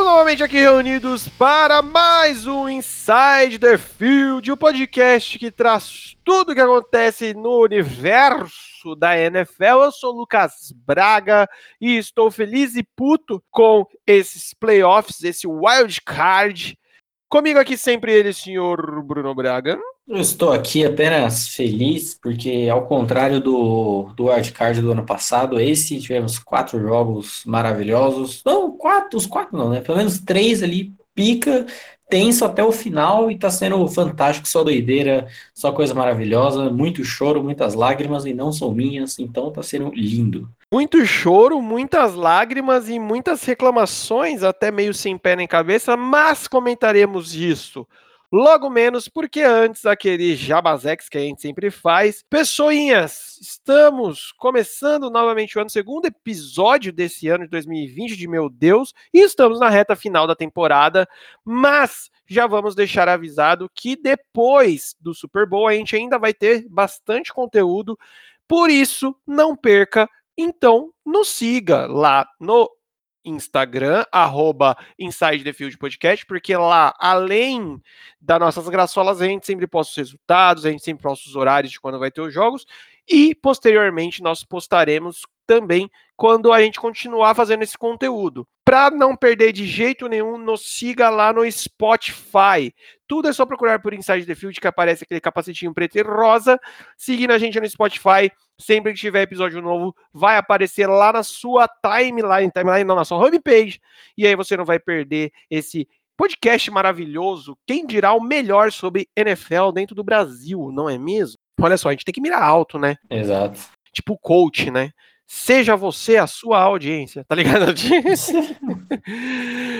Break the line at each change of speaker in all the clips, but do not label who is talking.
Estamos novamente aqui reunidos para mais um Inside the Field, o um podcast que traz tudo o que acontece no universo da NFL. Eu sou o Lucas Braga e estou feliz e puto com esses playoffs, esse wild card. Comigo aqui sempre ele, senhor Bruno Braga.
Eu estou aqui apenas feliz, porque ao contrário do, do wildcard do ano passado, esse tivemos quatro jogos maravilhosos. Não, quatro, os quatro não, né? Pelo menos três ali, pica, tenso até o final e tá sendo fantástico, só doideira, só coisa maravilhosa, muito choro, muitas lágrimas e não são minhas, então tá sendo lindo.
Muito choro, muitas lágrimas e muitas reclamações, até meio sem pé nem cabeça, mas comentaremos isso logo menos, porque antes aquele jabazex que a gente sempre faz. Pessoinhas, estamos começando novamente o ano, segundo episódio desse ano de 2020, de meu Deus, e estamos na reta final da temporada, mas já vamos deixar avisado que depois do Super Bowl a gente ainda vai ter bastante conteúdo, por isso não perca então, nos siga lá no Instagram, arroba Inside the Field Podcast, porque lá, além das nossas graçolas, a gente sempre posta os resultados, a gente sempre posta os horários de quando vai ter os jogos, e posteriormente nós postaremos também quando a gente continuar fazendo esse conteúdo. Para não perder de jeito nenhum, nos siga lá no Spotify. Tudo é só procurar por Inside the Field, que aparece aquele capacetinho preto e rosa. Seguindo a gente no Spotify, sempre que tiver episódio novo, vai aparecer lá na sua timeline, timeline não, na sua homepage. E aí você não vai perder esse podcast maravilhoso. Quem dirá o melhor sobre NFL dentro do Brasil, não é mesmo? Olha só, a gente tem que mirar alto, né?
Exato.
Tipo coach, né? Seja você a sua audiência, tá ligado?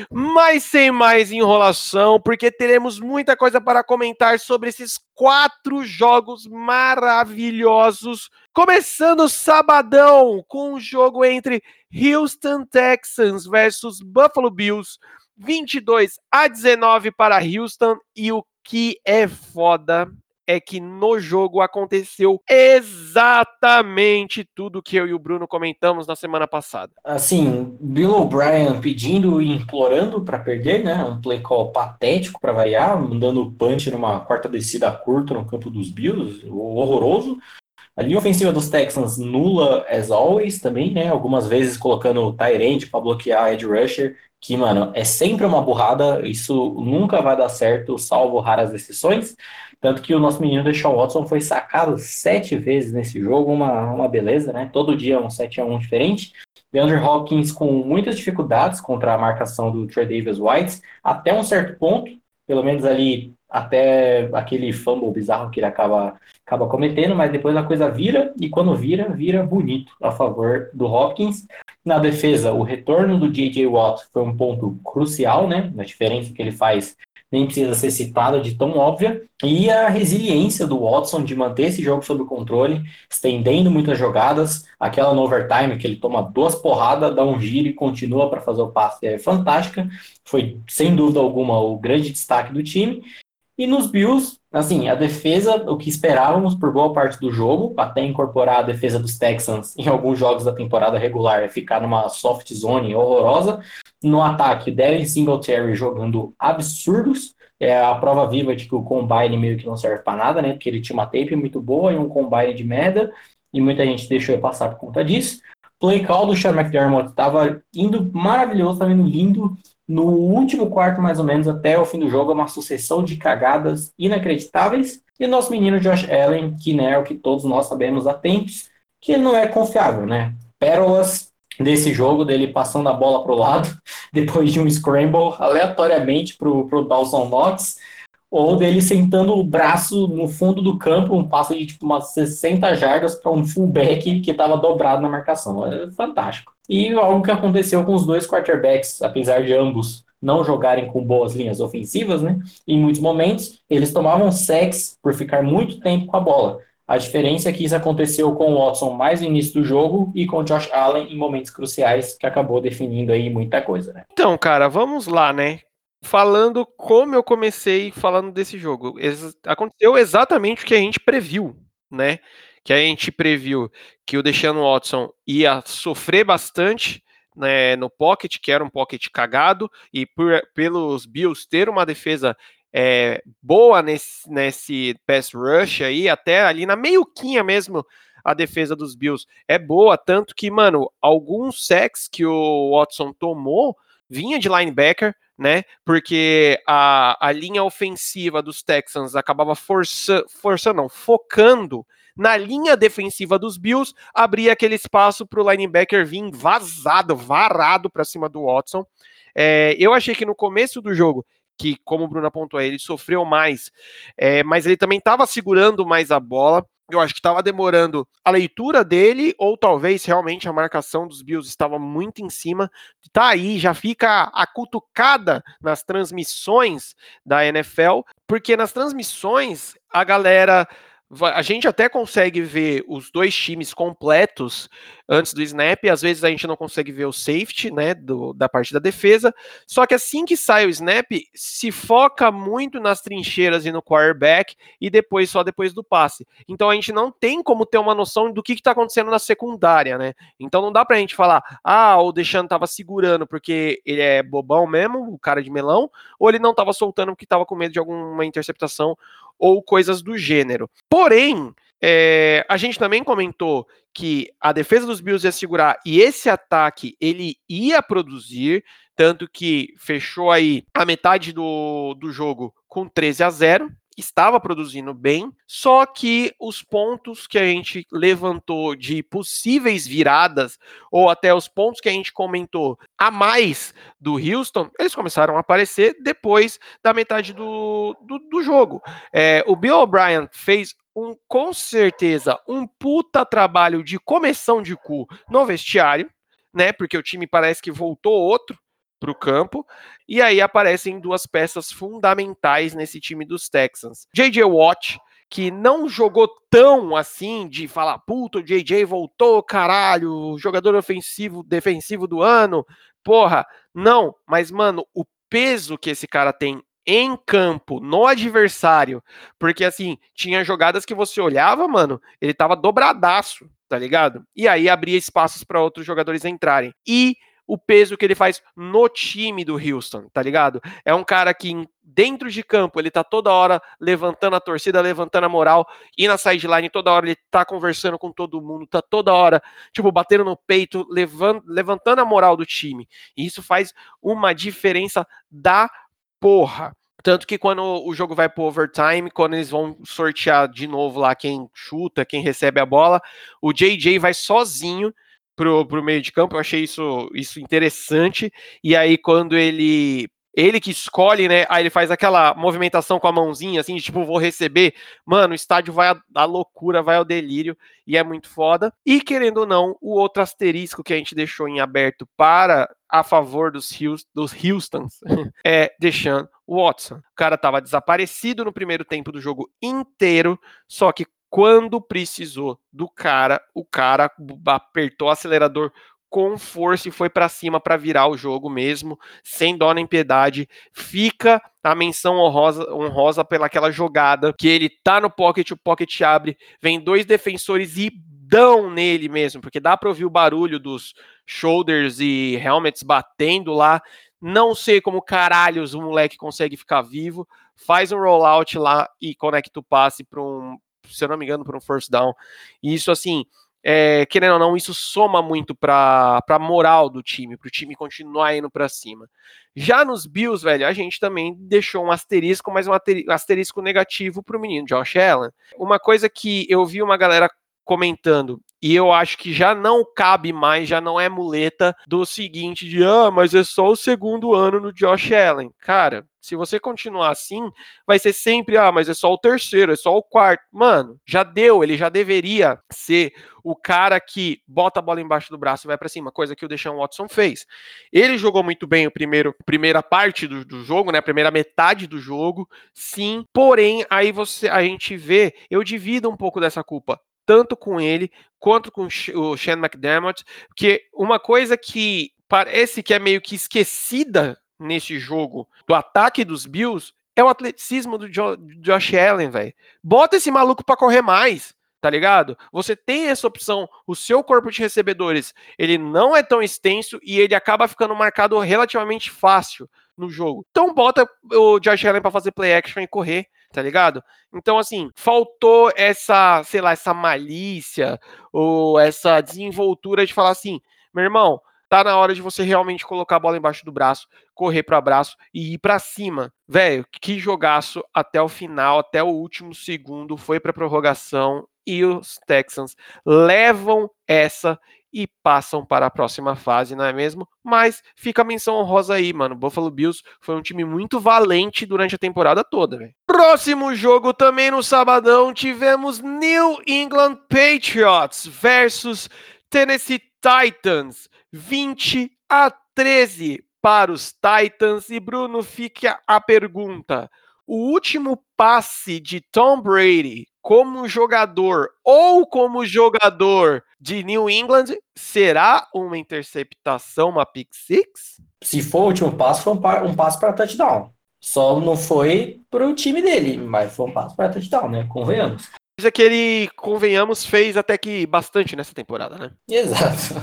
Mas sem mais enrolação, porque teremos muita coisa para comentar sobre esses quatro jogos maravilhosos. Começando sabadão com o um jogo entre Houston Texans versus Buffalo Bills, 22 a 19 para Houston. E o que é foda é que no jogo aconteceu exatamente tudo que eu e o Bruno comentamos na semana passada.
Assim, Bill O'Brien pedindo e implorando para perder, né? Um play call patético para variar, mandando punch numa quarta descida curta no campo dos Bills, horroroso. A linha ofensiva dos Texans nula as always também, né? Algumas vezes colocando o Tyrande para bloquear edge rusher, que, mano, é sempre uma burrada, isso nunca vai dar certo, salvo raras exceções. Tanto que o nosso menino Deshaun Watson foi sacado sete vezes nesse jogo, uma, uma beleza, né? Todo dia um 7 a 1 diferente. DeAndre Hopkins com muitas dificuldades contra a marcação do Trey Davis White, até um certo ponto, pelo menos ali até aquele fumble bizarro que ele acaba, acaba cometendo, mas depois a coisa vira, e quando vira, vira bonito a favor do Hopkins. Na defesa, o retorno do J.J. Watt foi um ponto crucial, né? Na diferença que ele faz nem precisa ser citada de tão óbvia, e a resiliência do Watson de manter esse jogo sob controle, estendendo muitas jogadas, aquela no overtime que ele toma duas porradas, dá um giro e continua para fazer o passe, é fantástica, foi sem dúvida alguma o grande destaque do time, e nos Bills, assim, a defesa, o que esperávamos por boa parte do jogo, até incorporar a defesa dos Texans em alguns jogos da temporada regular, é ficar numa soft zone horrorosa. No ataque, Devin Singletary jogando absurdos. É a prova viva de que o combine meio que não serve para nada, né? Porque ele tinha uma tape muito boa e um combine de merda, e muita gente deixou ele passar por conta disso. Play call do Sean McDermott estava indo maravilhoso, estava indo lindo. No último quarto, mais ou menos, até o fim do jogo, é uma sucessão de cagadas inacreditáveis. E o nosso menino Josh Allen, que né, é o que todos nós sabemos atentos, que ele não é confiável, né? Pérolas desse jogo, dele passando a bola para o lado, depois de um scramble aleatoriamente para o Dawson Knox, ou dele sentando o braço no fundo do campo, um passo de tipo umas 60 jardas para um fullback que estava dobrado na marcação. É fantástico. E algo que aconteceu com os dois quarterbacks, apesar de ambos não jogarem com boas linhas ofensivas, né? Em muitos momentos, eles tomavam sacks por ficar muito tempo com a bola. A diferença é que isso aconteceu com o Watson mais no início do jogo e com o Josh Allen em momentos cruciais, que acabou definindo aí muita coisa, né?
Então, cara, vamos lá, né? Falando como eu comecei falando desse jogo. Ex aconteceu exatamente o que a gente previu, né? que a gente previu que o Deshaun Watson ia sofrer bastante né, no pocket, que era um pocket cagado, e por, pelos Bills ter uma defesa é, boa nesse, nesse pass rush aí, até ali na meiuquinha mesmo, a defesa dos Bills é boa, tanto que, mano, alguns sacks que o Watson tomou vinha de linebacker, né? Porque a, a linha ofensiva dos Texans acabava força, forçando, não, focando na linha defensiva dos Bills, abria aquele espaço para o linebacker vir vazado, varado para cima do Watson. É, eu achei que no começo do jogo que, como o Bruno apontou, ele sofreu mais, é, mas ele também estava segurando mais a bola. Eu acho que estava demorando a leitura dele, ou talvez realmente a marcação dos Bills estava muito em cima. Tá aí, já fica a cutucada nas transmissões da NFL, porque nas transmissões a galera a gente até consegue ver os dois times completos antes do snap, às vezes a gente não consegue ver o safety, né, do, da parte da defesa, só que assim que sai o snap, se foca muito nas trincheiras e no quarterback, e depois só depois do passe. Então a gente não tem como ter uma noção do que está acontecendo na secundária, né, então não dá pra gente falar, ah, o Deixando tava segurando porque ele é bobão mesmo, o cara de melão, ou ele não tava soltando porque tava com medo de alguma interceptação ou coisas do gênero. Porém, é, a gente também comentou que a defesa dos Bills ia segurar e esse ataque ele ia produzir, tanto que fechou aí a metade do, do jogo com 13 a 0 estava produzindo bem, só que os pontos que a gente levantou de possíveis viradas, ou até os pontos que a gente comentou a mais do Houston, eles começaram a aparecer depois da metade do, do, do jogo. É, o Bill O'Brien fez um, com certeza, um puta trabalho de comissão de cu no vestiário, né? Porque o time parece que voltou outro para o campo. E aí aparecem duas peças fundamentais nesse time dos Texans. J.J. Watt, que não jogou tão assim de falar, puta, o JJ voltou, caralho, jogador ofensivo, defensivo do ano. Porra, não, mas mano, o peso que esse cara tem em campo, no adversário, porque assim, tinha jogadas que você olhava, mano, ele tava dobradaço, tá ligado? E aí abria espaços para outros jogadores entrarem. E o peso que ele faz no time do Houston, tá ligado? É um cara que dentro de campo ele tá toda hora levantando a torcida, levantando a moral, e na sideline toda hora ele tá conversando com todo mundo, tá toda hora, tipo, batendo no peito, levant, levantando a moral do time. E isso faz uma diferença da porra. Tanto que quando o jogo vai pro overtime, quando eles vão sortear de novo lá quem chuta, quem recebe a bola, o JJ vai sozinho pro, pro meio de campo, eu achei isso, isso interessante. E aí, quando ele. Ele que escolhe, né? Aí ele faz aquela movimentação com a mãozinha, assim, de, tipo, vou receber. Mano, o estádio vai à loucura, vai ao delírio, e é muito foda. E querendo ou não, o outro asterisco que a gente deixou em aberto para a favor dos, Houston, dos Houstons é deixando Watson. O cara tava desaparecido no primeiro tempo do jogo inteiro, só que quando precisou do cara, o cara apertou o acelerador com força e foi para cima para virar o jogo mesmo, sem dó nem piedade. Fica a menção honrosa, honrosa pelaquela jogada que ele tá no pocket, o pocket abre, vem dois defensores e dão nele mesmo, porque dá para ouvir o barulho dos shoulders e helmets batendo lá. Não sei como caralhos o moleque consegue ficar vivo. Faz um rollout lá e conecta o passe para um, se eu não me engano, para um first down. E isso, assim, é, querendo ou não, isso soma muito para a moral do time, para o time continuar indo para cima. Já nos Bills, velho, a gente também deixou um asterisco, mas um asterisco negativo para o menino Josh Allen. Uma coisa que eu vi uma galera comentando e eu acho que já não cabe mais, já não é muleta do seguinte de ah, mas é só o segundo ano no Josh Allen. Cara, se você continuar assim, vai ser sempre ah, mas é só o terceiro, é só o quarto. Mano, já deu, ele já deveria ser o cara que bota a bola embaixo do braço e vai para cima, coisa que o Deshaun Watson fez. Ele jogou muito bem o primeiro, primeira parte do, do jogo, né, a primeira metade do jogo, sim. Porém, aí você a gente vê, eu divido um pouco dessa culpa tanto com ele quanto com o Shane McDermott, porque uma coisa que parece que é meio que esquecida nesse jogo do ataque dos Bills é o atleticismo do jo Josh Allen, velho. Bota esse maluco para correr mais. tá ligado? Você tem essa opção, o seu corpo de recebedores, ele não é tão extenso e ele acaba ficando marcado relativamente fácil no jogo. Então bota o Josh Allen para fazer play action e correr, tá ligado? Então assim, faltou essa, sei lá, essa malícia ou essa desenvoltura de falar assim, meu irmão, tá na hora de você realmente colocar a bola embaixo do braço, correr para braço e ir para cima. Velho, que jogaço até o final, até o último segundo, foi para prorrogação e os Texans levam essa e passam para a próxima fase, não é mesmo? Mas fica a menção honrosa aí, mano. Buffalo Bills foi um time muito valente durante a temporada toda, velho. Próximo jogo também no sabadão tivemos New England Patriots versus Tennessee Titans. 20 a 13 para os Titans. E Bruno, fica a pergunta: o último passe de Tom Brady como jogador ou como jogador de New England será uma interceptação, uma pick six?
Se for o último passo, foi um, um passo para touchdown. Só não foi para o time dele, mas foi um passo para touchdown, né? Convenhamos.
Coisa que ele, convenhamos, fez até que bastante nessa temporada, né?
Exato.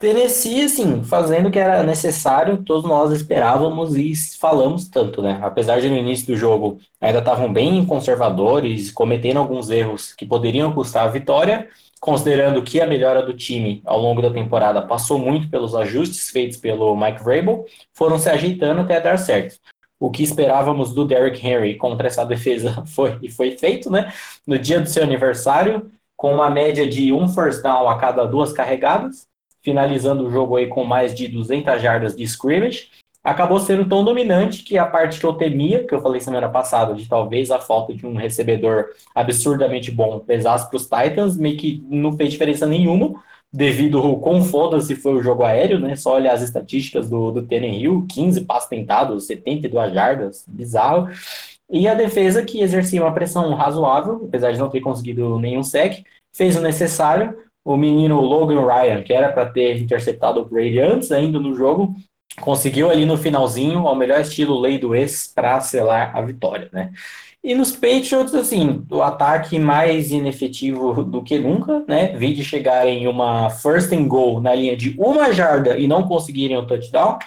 Tennessee, assim, fazendo o que era necessário, todos nós esperávamos e falamos tanto, né? Apesar de no início do jogo ainda estavam bem conservadores, cometendo alguns erros que poderiam custar a vitória, considerando que a melhora do time ao longo da temporada passou muito pelos ajustes feitos pelo Mike Vrabel, foram se ajeitando até dar certo. O que esperávamos do Derrick Henry contra essa defesa foi e foi feito, né? No dia do seu aniversário, com uma média de um first down a cada duas carregadas, finalizando o jogo aí com mais de 200 jardas de scrimmage, acabou sendo tão dominante que a parte que eu temia, que eu falei semana passada, de talvez a falta de um recebedor absurdamente bom pesasse para os Titans, meio que não fez diferença nenhuma, devido ao quão foda-se foi o jogo aéreo, né? Só olhar as estatísticas do, do Hill, 15 passos tentados, 72 jardas, bizarro. E a defesa, que exercia uma pressão razoável, apesar de não ter conseguido nenhum sec, fez o necessário, o menino Logan Ryan, que era para ter interceptado o Brady antes ainda no jogo, conseguiu ali no finalzinho, ao melhor estilo lei do ex, para selar a vitória, né? E nos Patriots, assim, o ataque mais inefetivo do que nunca, né? Vi de chegar em uma first and goal na linha de uma jarda e não conseguirem o touchdown.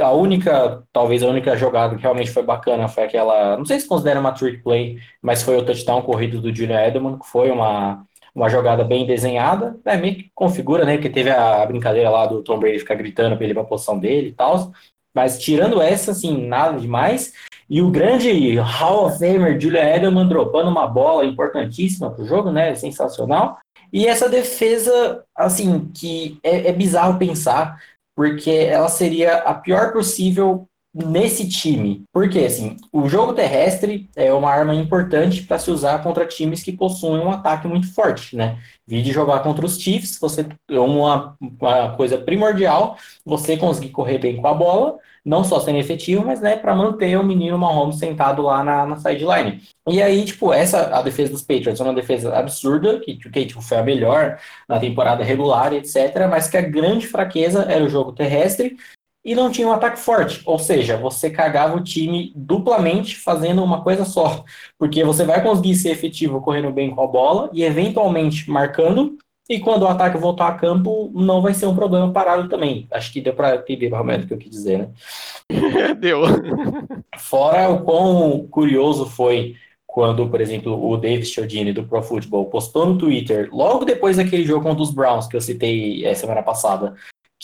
A única, talvez a única jogada que realmente foi bacana foi aquela, não sei se considera uma trick play, mas foi o touchdown corrido do Julian Edelman, que foi uma uma jogada bem desenhada, né, meio que configura, né, porque teve a brincadeira lá do Tom Brady ficar gritando para ele para a posição dele e tal, mas tirando essa, assim, nada demais, e o grande Hall of Famer Julian Edelman dropando uma bola importantíssima para o jogo, né, sensacional, e essa defesa, assim, que é, é bizarro pensar, porque ela seria a pior possível nesse time. Porque, assim, o jogo terrestre é uma arma importante para se usar contra times que possuem um ataque muito forte, né? Vide jogar contra os Chiefs, você é uma, uma coisa primordial, você conseguir correr bem com a bola, não só sendo efetivo, mas, né, para manter o menino Mahomes sentado lá na, na sideline. E aí, tipo, essa, a defesa dos Patriots é uma defesa absurda, que, que tipo, foi a melhor na temporada regular, etc., mas que a grande fraqueza era o jogo terrestre, e não tinha um ataque forte. Ou seja, você cagava o time duplamente fazendo uma coisa só. Porque você vai conseguir ser efetivo correndo bem com a bola e eventualmente marcando. E quando o ataque voltar a campo, não vai ser um problema parado também. Acho que deu para entender realmente o que eu quis dizer, né?
deu.
Fora o quão curioso foi quando, por exemplo, o David Chiodini do Pro Football postou no Twitter, logo depois daquele jogo contra os Browns que eu citei é, semana passada,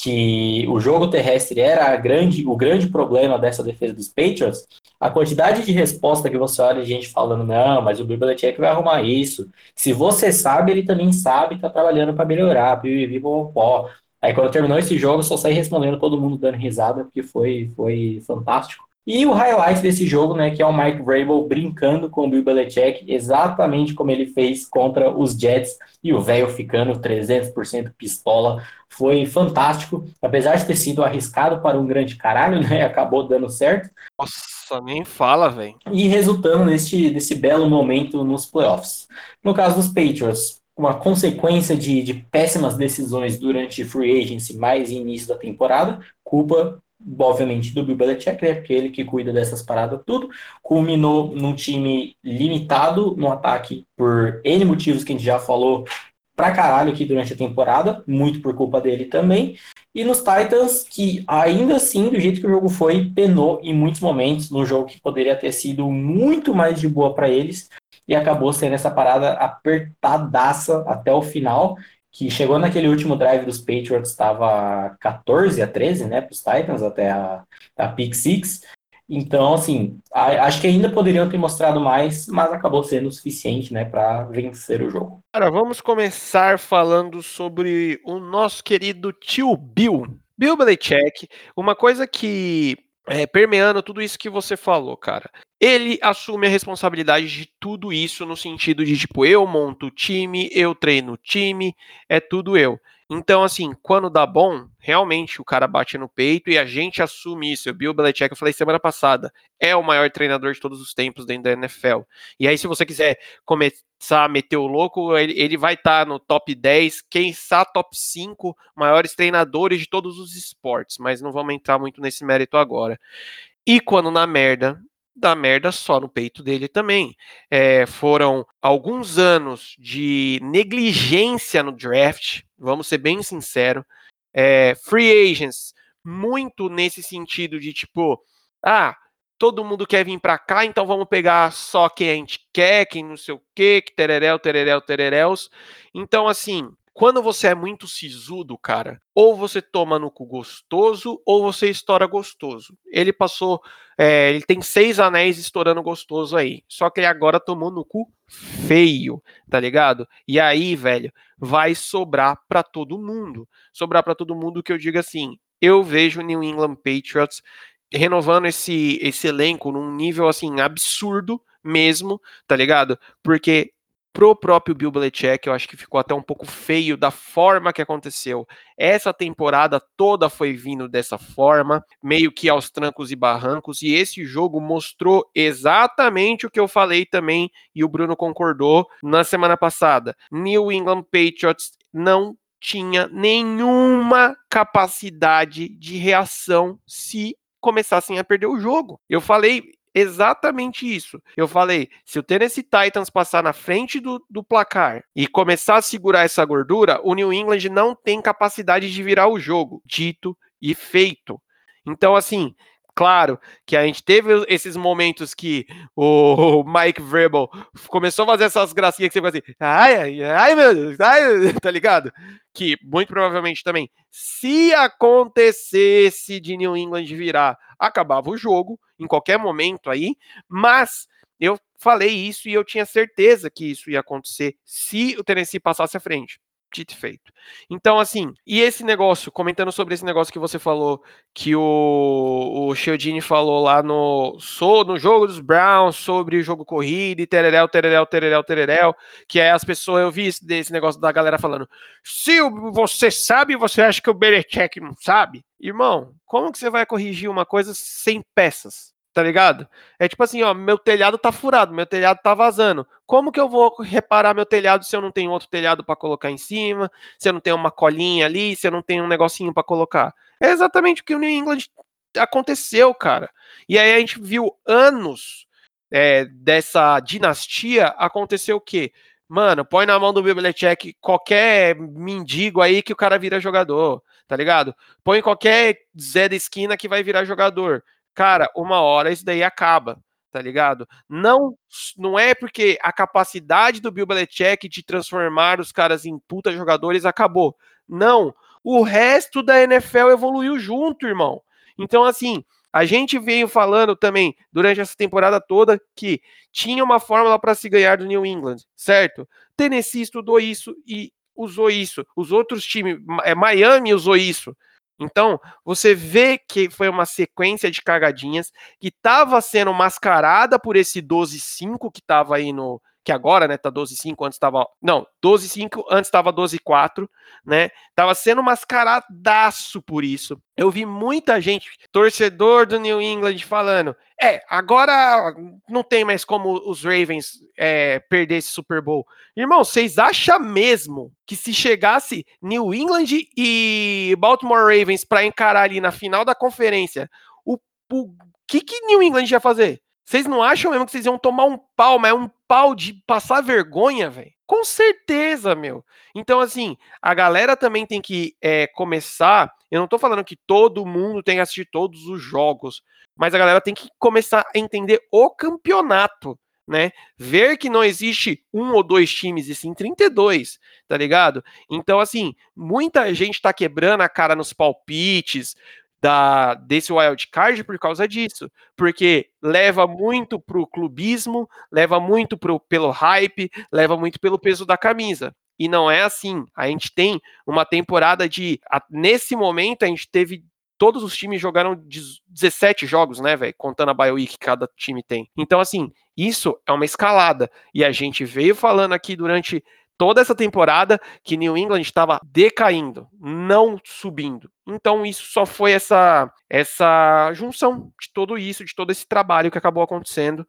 que o jogo terrestre era grande, o grande problema dessa defesa dos Patriots, a quantidade de resposta que você olha de gente falando, não, mas o Bill Belichick vai arrumar isso. Se você sabe, ele também sabe, está trabalhando para melhorar, pipi, pó. Aí quando terminou esse jogo, só saí respondendo todo mundo dando risada, porque foi, foi fantástico. E o highlight desse jogo, né, que é o Mike Vrabel brincando com o Bill Belichick, exatamente como ele fez contra os Jets, e o velho ficando 300% pistola, foi fantástico, apesar de ter sido arriscado para um grande caralho, né, acabou dando certo.
Nossa, nem fala, velho.
E resultando nesse, nesse belo momento nos playoffs. No caso dos Patriots, uma consequência de, de péssimas decisões durante free agency mais início da temporada, culpa obviamente, do Bill Belichick, né? Porque ele que cuida dessas paradas tudo. Culminou num time limitado no ataque por N motivos que a gente já falou pra caralho aqui durante a temporada, muito por culpa dele também. E nos Titans, que ainda assim, do jeito que o jogo foi, penou em muitos momentos, num jogo que poderia ter sido muito mais de boa para eles, e acabou sendo essa parada apertadaça até o final, que chegou naquele último drive dos Patriots, estava 14 a 13, né, para os Titans, até a, a pick six. Então, assim, a, acho que ainda poderiam ter mostrado mais, mas acabou sendo o suficiente, né, para vencer o jogo.
Cara, vamos começar falando sobre o nosso querido tio Bill. Bill Belichick, uma coisa que é, permeando tudo isso que você falou, cara. Ele assume a responsabilidade de tudo isso no sentido de, tipo, eu monto o time, eu treino o time, é tudo eu. Então, assim, quando dá bom, realmente o cara bate no peito e a gente assume isso. Eu vi o Belichick, eu falei semana passada, é o maior treinador de todos os tempos dentro da NFL. E aí, se você quiser começar a meter o louco, ele, ele vai estar tá no top 10, quem sabe top 5 maiores treinadores de todos os esportes, mas não vamos entrar muito nesse mérito agora. E quando na merda, da merda só no peito dele também. É, foram alguns anos de negligência no draft, vamos ser bem sinceros. É, free agents, muito nesse sentido de tipo, ah, todo mundo quer vir para cá, então vamos pegar só quem a gente quer, quem não sei o quê, que tereréu, tereréu, tereréus. Então, assim, quando você é muito sisudo, cara, ou você toma no cu gostoso, ou você estoura gostoso. Ele passou. É, ele tem seis anéis estourando gostoso aí. Só que ele agora tomou no cu feio, tá ligado? E aí, velho, vai sobrar para todo mundo. Sobrar para todo mundo que eu diga assim. Eu vejo New England Patriots renovando esse, esse elenco num nível assim absurdo mesmo, tá ligado? Porque pro próprio Bill Belichick, eu acho que ficou até um pouco feio da forma que aconteceu. Essa temporada toda foi vindo dessa forma, meio que aos trancos e barrancos, e esse jogo mostrou exatamente o que eu falei também, e o Bruno concordou na semana passada. New England Patriots não tinha nenhuma capacidade de reação se começassem a perder o jogo. Eu falei exatamente isso. Eu falei: se o Tennessee Titans passar na frente do, do placar e começar a segurar essa gordura, o New England não tem capacidade de virar o jogo. Dito e feito. Então, assim, Claro que a gente teve esses momentos que o Mike Vrabel começou a fazer essas gracinhas que você fica assim, ai, ai, ai, meu Deus, ai, tá ligado? Que muito provavelmente também, se acontecesse de New England virar, acabava o jogo em qualquer momento aí, mas eu falei isso e eu tinha certeza que isso ia acontecer se o Tennessee passasse à frente dito feito. Então, assim, e esse negócio, comentando sobre esse negócio que você falou, que o, o Chiodini falou lá no, no jogo dos Browns sobre o jogo corrido e tereréu, tereréu, tereréu, tereréu, que é as pessoas, eu vi esse, desse negócio da galera falando, se você sabe, você acha que o Belichick não sabe? Irmão, como que você vai corrigir uma coisa sem peças? Tá ligado? É tipo assim, ó, meu telhado tá furado, meu telhado tá vazando. Como que eu vou reparar meu telhado se eu não tenho outro telhado para colocar em cima, se eu não tenho uma colinha ali, se eu não tenho um negocinho para colocar? É exatamente o que o New England aconteceu, cara. E aí a gente viu anos é, dessa dinastia aconteceu o quê? Mano, põe na mão do Belichick qualquer mendigo aí que o cara vira jogador, tá ligado? Põe qualquer Zé da esquina que vai virar jogador cara, uma hora isso daí acaba, tá ligado? Não, não é porque a capacidade do Bill Belichick de transformar os caras em puta jogadores acabou. Não, o resto da NFL evoluiu junto, irmão. Então, assim, a gente veio falando também durante essa temporada toda que tinha uma fórmula para se ganhar do New England, certo? Tennessee estudou isso e usou isso. Os outros times, é, Miami usou isso. Então, você vê que foi uma sequência de cagadinhas que estava sendo mascarada por esse 12-5 que estava aí no que agora, né, tá 12-5, antes tava, não, 12-5, antes tava 12-4, né, tava sendo mascaradaço por isso. Eu vi muita gente, torcedor do New England, falando, é, agora não tem mais como os Ravens é, perder esse Super Bowl. Irmão, vocês acham mesmo que se chegasse New England e Baltimore Ravens para encarar ali na final da conferência, o, o que que New England ia fazer? Vocês não acham mesmo que vocês iam tomar um pau, mas é um pau de passar vergonha, velho? Com certeza, meu. Então, assim, a galera também tem que é, começar. Eu não tô falando que todo mundo tem que assistir todos os jogos, mas a galera tem que começar a entender o campeonato, né? Ver que não existe um ou dois times, e sim 32, tá ligado? Então, assim, muita gente tá quebrando a cara nos palpites, da desse wild card por causa disso, porque leva muito pro clubismo, leva muito pro, pelo hype, leva muito pelo peso da camisa. E não é assim. A gente tem uma temporada de a, nesse momento a gente teve todos os times jogaram 17 jogos, né, velho, contando a bye week que cada time tem. Então assim, isso é uma escalada e a gente veio falando aqui durante toda essa temporada que New England estava decaindo, não subindo. Então isso só foi essa essa junção de tudo isso, de todo esse trabalho que acabou acontecendo.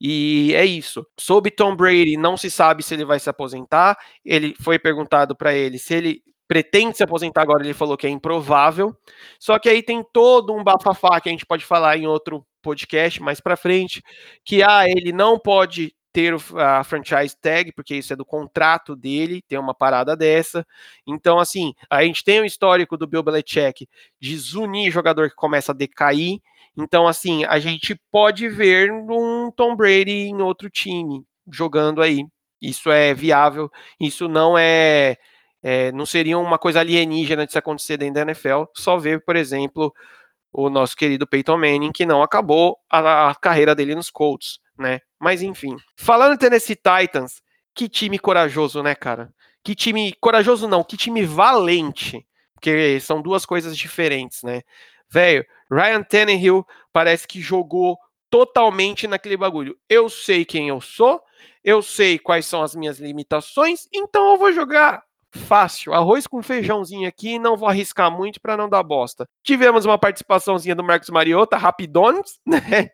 E é isso. Sob Tom Brady, não se sabe se ele vai se aposentar. Ele foi perguntado para ele se ele pretende se aposentar agora, ele falou que é improvável. Só que aí tem todo um bafafá que a gente pode falar em outro podcast mais para frente, que ah, ele não pode ter a franchise tag, porque isso é do contrato dele, tem uma parada dessa. Então, assim, a gente tem o histórico do Bill Belichick de zunir jogador que começa a decair. Então, assim, a gente pode ver um Tom Brady em outro time jogando aí. Isso é viável, isso não é, é não seria uma coisa alienígena de se acontecer dentro da NFL. Só ver, por exemplo, o nosso querido Peyton Manning, que não acabou a, a carreira dele nos Colts né? Mas enfim. Falando em Tennessee Titans, que time corajoso, né, cara? Que time corajoso não, que time valente, porque são duas coisas diferentes, né? Velho, Ryan Tannehill parece que jogou totalmente naquele bagulho. Eu sei quem eu sou, eu sei quais são as minhas limitações, então eu vou jogar fácil, arroz com feijãozinho aqui, não vou arriscar muito para não dar bosta. Tivemos uma participaçãozinha do Marcos Mariota, rapidones, né?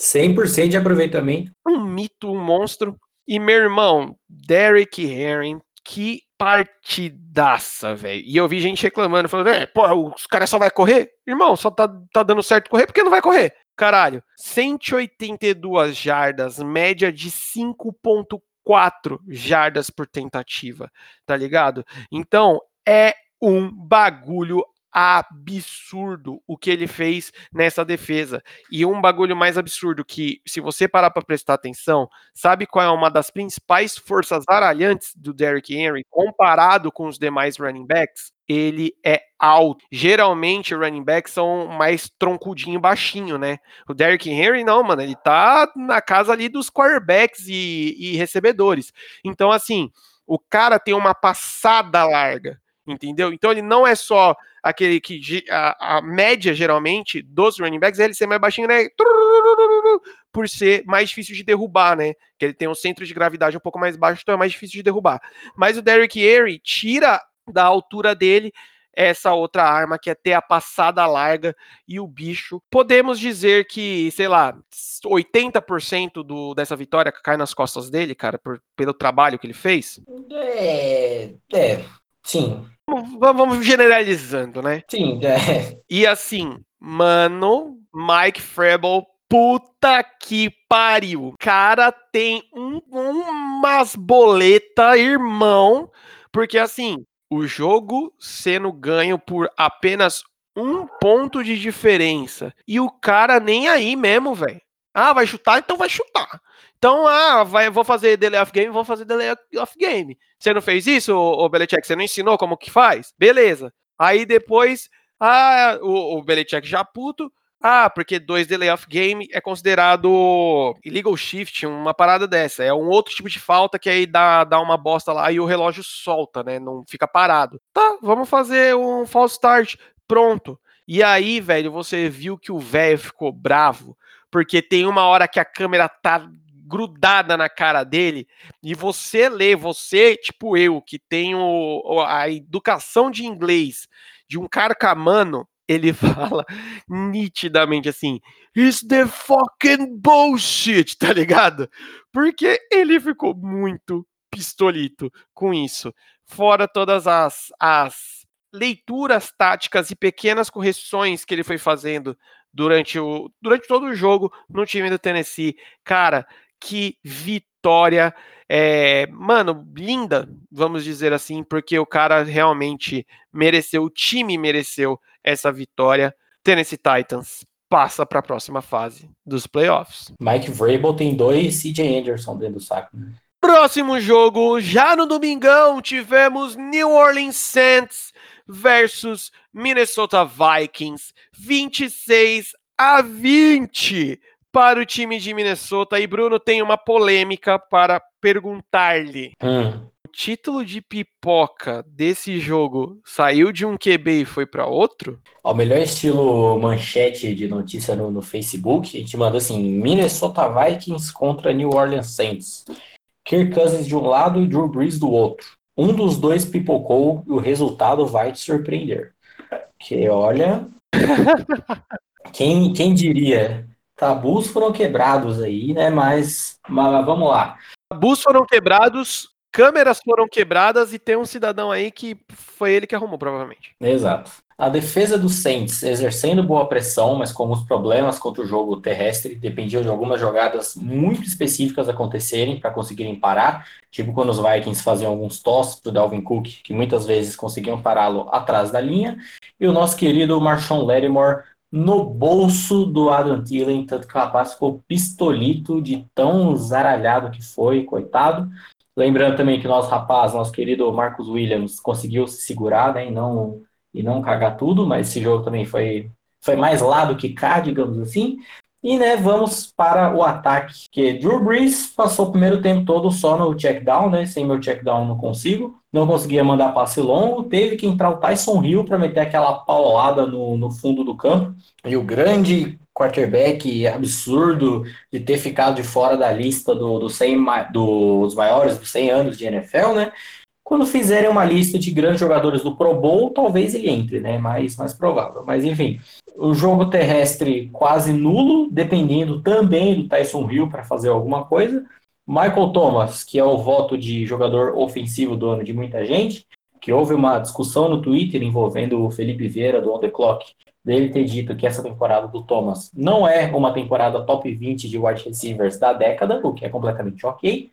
100% de aproveitamento.
Um mito, um monstro. E meu irmão, Derek Herring, que partidaça, velho. E eu vi gente reclamando, falando, é, pô, os caras só vai correr? Irmão, só tá, tá dando certo correr porque não vai correr. Caralho, 182 jardas, média de 5.4 quatro jardas por tentativa, tá ligado? Então é um bagulho absurdo o que ele fez nessa defesa. E um bagulho mais absurdo que, se você parar para prestar atenção, sabe qual é uma das principais forças aralhantes do Derrick Henry comparado com os demais running backs? Ele é alto. Geralmente, running backs são mais troncudinho, baixinho, né? O Derrick Henry, não, mano, ele tá na casa ali dos quarterbacks e, e recebedores. Então, assim, o cara tem uma passada larga entendeu? Então ele não é só aquele que a, a, média geralmente dos running backs é ele ser mais baixinho, né? Por ser mais difícil de derrubar, né? Que ele tem um centro de gravidade um pouco mais baixo, então é mais difícil de derrubar. Mas o Derrick Henry tira da altura dele essa outra arma que é ter a passada larga e o bicho. Podemos dizer que, sei lá, 80% do, dessa vitória cai nas costas dele, cara, por, pelo trabalho que ele fez?
É, é, sim.
Vamos generalizando, né?
Sim, é.
E assim, mano, Mike Frebel, puta que pariu. Cara tem um, umas boleta, irmão, porque assim, o jogo sendo ganho por apenas um ponto de diferença. E o cara nem aí mesmo, velho. Ah, vai chutar? Então vai chutar. Então, ah, vai, vou fazer delay of game, vou fazer delay of game. Você não fez isso, ô Belichick? Você não ensinou como que faz? Beleza. Aí depois, ah, o, o Belichick já puto, ah, porque dois delay of game é considerado illegal shift, uma parada dessa. É um outro tipo de falta que aí dá, dá uma bosta lá e o relógio solta, né? Não fica parado. Tá, vamos fazer um false start. Pronto. E aí, velho, você viu que o velho ficou bravo, porque tem uma hora que a câmera tá grudada na cara dele, e você lê, você, tipo eu, que tenho a educação de inglês de um carcamano, ele fala nitidamente assim: It's the fucking bullshit, tá ligado? Porque ele ficou muito pistolito com isso. Fora todas as, as leituras táticas e pequenas correções que ele foi fazendo durante, o, durante todo o jogo no time do Tennessee. Cara, que vitória. É, mano, linda, vamos dizer assim, porque o cara realmente mereceu, o time mereceu essa vitória. Tennessee Titans passa para a próxima fase dos playoffs.
Mike Vrabel tem dois CJ Anderson dentro do saco. Né?
Próximo jogo, já no domingão, tivemos New Orleans Saints versus Minnesota Vikings, 26 a 20 para o time de Minnesota. E Bruno tem uma polêmica para perguntar-lhe. Hum. O título de pipoca desse jogo saiu de um QB e foi para outro?
Ao melhor estilo manchete de notícia no, no Facebook, a gente manda assim: Minnesota Vikings contra New Orleans Saints. Kirk Cousins de um lado e Drew Brees do outro. Um dos dois pipocou e o resultado vai te surpreender. Que olha. quem, quem diria? Tabus foram quebrados aí, né? Mas, mas vamos lá.
Tabus foram quebrados, câmeras foram quebradas e tem um cidadão aí que foi ele que arrumou, provavelmente.
Exato. A defesa dos Saints exercendo boa pressão, mas com os problemas contra o jogo terrestre, dependiam de algumas jogadas muito específicas acontecerem para conseguirem parar, tipo quando os Vikings faziam alguns tosses para o Dalvin Cook, que muitas vezes conseguiam pará-lo atrás da linha, e o nosso querido Marshawn Lattimore no bolso do Adam Thielen, tanto que o rapaz ficou pistolito de tão zaralhado que foi, coitado. Lembrando também que nosso rapaz, nosso querido Marcos Williams, conseguiu se segurar né, e não e não cagar tudo, mas esse jogo também foi, foi mais lá do que cá, digamos assim. E né, vamos para o ataque, que Drew Brees passou o primeiro tempo todo só no check down, né? Sem meu check down não consigo. Não conseguia mandar passe longo, teve que entrar o Tyson Hill para meter aquela paulada no, no fundo do campo. E o grande quarterback absurdo de ter ficado de fora da lista do, do 100, dos maiores dos 100 anos de NFL, né? Quando fizerem uma lista de grandes jogadores do Pro Bowl, talvez ele entre, né? Mais, mais provável. Mas enfim, o jogo terrestre quase nulo, dependendo também do Tyson Hill para fazer alguma coisa. Michael Thomas, que é o voto de jogador ofensivo do ano de muita gente, que houve uma discussão no Twitter envolvendo o Felipe Vieira do On The Clock, dele ter dito que essa temporada do Thomas não é uma temporada top 20 de wide receivers da década, o que é completamente ok,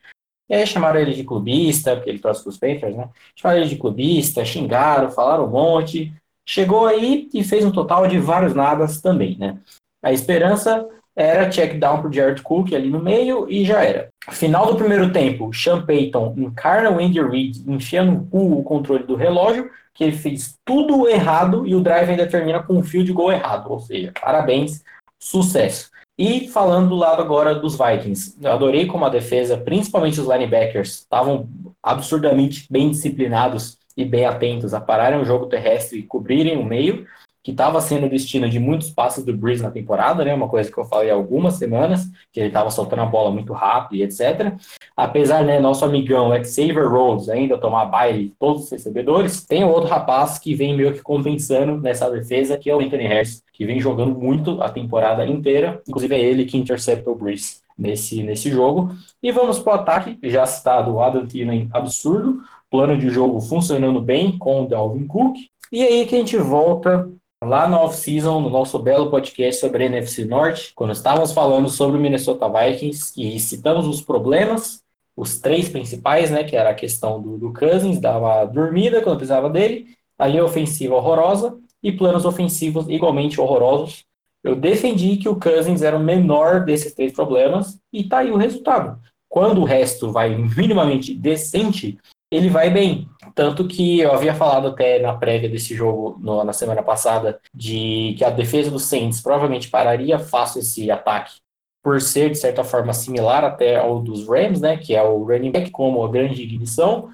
e aí chamaram ele de clubista, porque ele trouxe os Panthers, né? Chamaram ele de clubista, xingaram, falaram um monte. Chegou aí e fez um total de vários nadas também, né? A esperança era check down pro Jared Cook ali no meio e já era. Final do primeiro tempo, Sean Payton encarna o Andy Reid, enfiando no cu o controle do relógio, que ele fez tudo errado e o drive ainda termina com um fio de gol errado. Ou seja, parabéns, sucesso. E falando do lado agora dos Vikings, eu adorei como a defesa, principalmente os linebackers, estavam absurdamente bem disciplinados e bem atentos a pararem o jogo terrestre e cobrirem o meio que estava sendo destino de muitos passos do Breeze na temporada, né? Uma coisa que eu falei há algumas semanas, que ele estava soltando a bola muito rápido e etc. Apesar, né, nosso amigão Xavier Rhodes ainda tomar baile todos os recebedores, tem outro rapaz que vem meio que compensando nessa defesa, que é o Anthony Harris, que vem jogando muito a temporada inteira. Inclusive é ele que intercepta o Breeze nesse, nesse jogo. E vamos para o ataque, já citado o Adam Thielen absurdo, plano de jogo funcionando bem com o Dalvin Cook. E aí que a gente volta lá no off-season, no nosso belo podcast sobre a NFC Norte, quando estávamos falando sobre o Minnesota Vikings e citamos os problemas, os três principais, né, que era a questão do, do Cousins, dava dormida quando precisava dele, a linha ofensiva horrorosa e planos ofensivos igualmente horrorosos. Eu defendi que o Cousins era o menor desses três problemas e tá aí o resultado. Quando o resto vai minimamente decente, ele vai bem. Tanto que eu havia falado até na prévia desse jogo no, na semana passada de que a defesa do Saints provavelmente pararia fácil esse ataque por ser, de certa forma, similar até ao dos Rams, né? Que é o running back como a grande ignição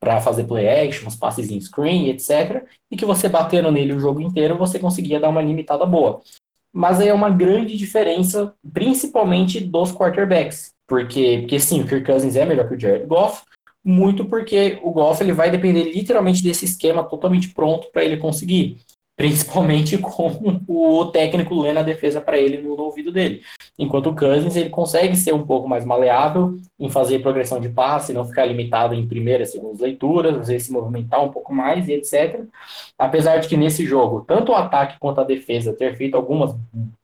para fazer play action, os passes em screen, etc. E que você batendo nele o jogo inteiro, você conseguia dar uma limitada boa. Mas aí é uma grande diferença, principalmente dos quarterbacks Porque, porque sim, o Kirk Cousins é melhor que o Jared Goff, muito porque o Goff ele vai depender literalmente desse esquema totalmente pronto para ele conseguir principalmente com o técnico lendo a defesa para ele no, no, ouvido dele. Enquanto o Cousins ele consegue ser um pouco mais maleável em fazer progressão de passe, não ficar limitado em primeiras, segundas leituras, às vezes se movimentar um pouco mais e etc. Apesar de que nesse jogo, tanto o ataque quanto a defesa ter feito algumas,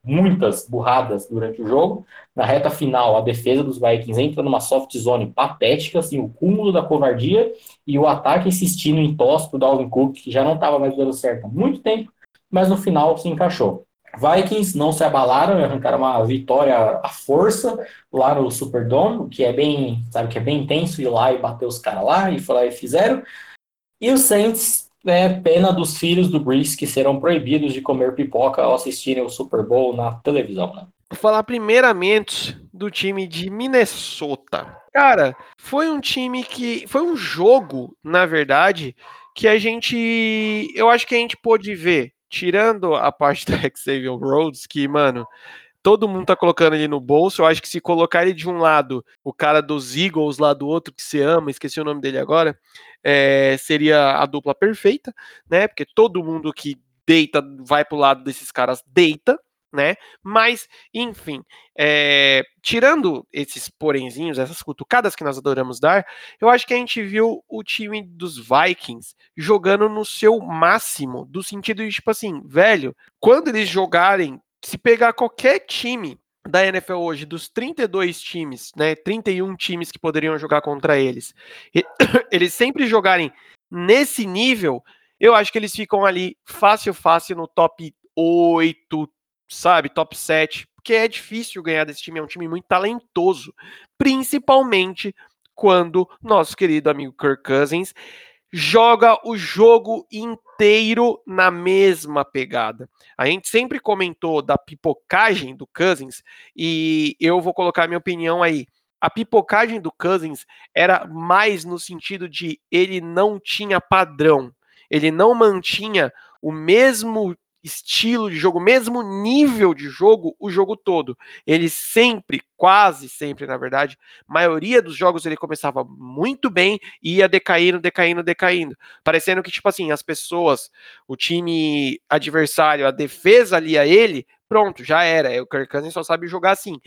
muitas burradas durante o jogo, na reta final a defesa dos Vikings entra numa soft zone patética, assim, o cúmulo da covardia, e o ataque insistindo em tosse pro Dalvin Cook, que já não estava mais dando certo há muito tempo, mas no final se encaixou. Vikings não se abalaram, arrancaram uma vitória à força lá no Superdome, que é bem, sabe, que é bem intenso ir lá e bater os caras lá, e foi lá e fizeram. E os Saints, é pena dos filhos do Breeze que serão proibidos de comer pipoca ao assistirem o Super Bowl na televisão, né?
Vou falar primeiramente do time de Minnesota. Cara, foi um time que. Foi um jogo, na verdade, que a gente. Eu acho que a gente pôde ver, tirando a parte da Xavier Rhodes, que, mano, todo mundo tá colocando ele no bolso. Eu acho que se colocar ele de um lado, o cara dos Eagles lá do outro que se ama, esqueci o nome dele agora, é, seria a dupla perfeita, né? Porque todo mundo que deita vai pro lado desses caras deita né? Mas, enfim, é, tirando esses porenzinhos, essas cutucadas que nós adoramos dar, eu acho que a gente viu o time dos Vikings jogando no seu máximo, do sentido de, tipo assim, velho, quando eles jogarem, se pegar qualquer time da NFL hoje, dos 32 times, né, 31 times que poderiam jogar contra eles, eles sempre jogarem nesse nível, eu acho que eles ficam ali fácil, fácil no top 8, sabe, top 7, porque é difícil ganhar desse time, é um time muito talentoso, principalmente quando nosso querido amigo Kirk Cousins joga o jogo inteiro na mesma pegada. A gente sempre comentou da pipocagem do Cousins e eu vou colocar minha opinião aí. A pipocagem do Cousins era mais no sentido de ele não tinha padrão, ele não mantinha o mesmo estilo de jogo, mesmo nível de jogo, o jogo todo. Ele sempre, quase sempre, na verdade, maioria dos jogos ele começava muito bem e ia decaindo, decaindo, decaindo. Parecendo que, tipo assim, as pessoas, o time adversário, a defesa ali a ele, pronto, já era. O Kirk Cousins só sabe jogar assim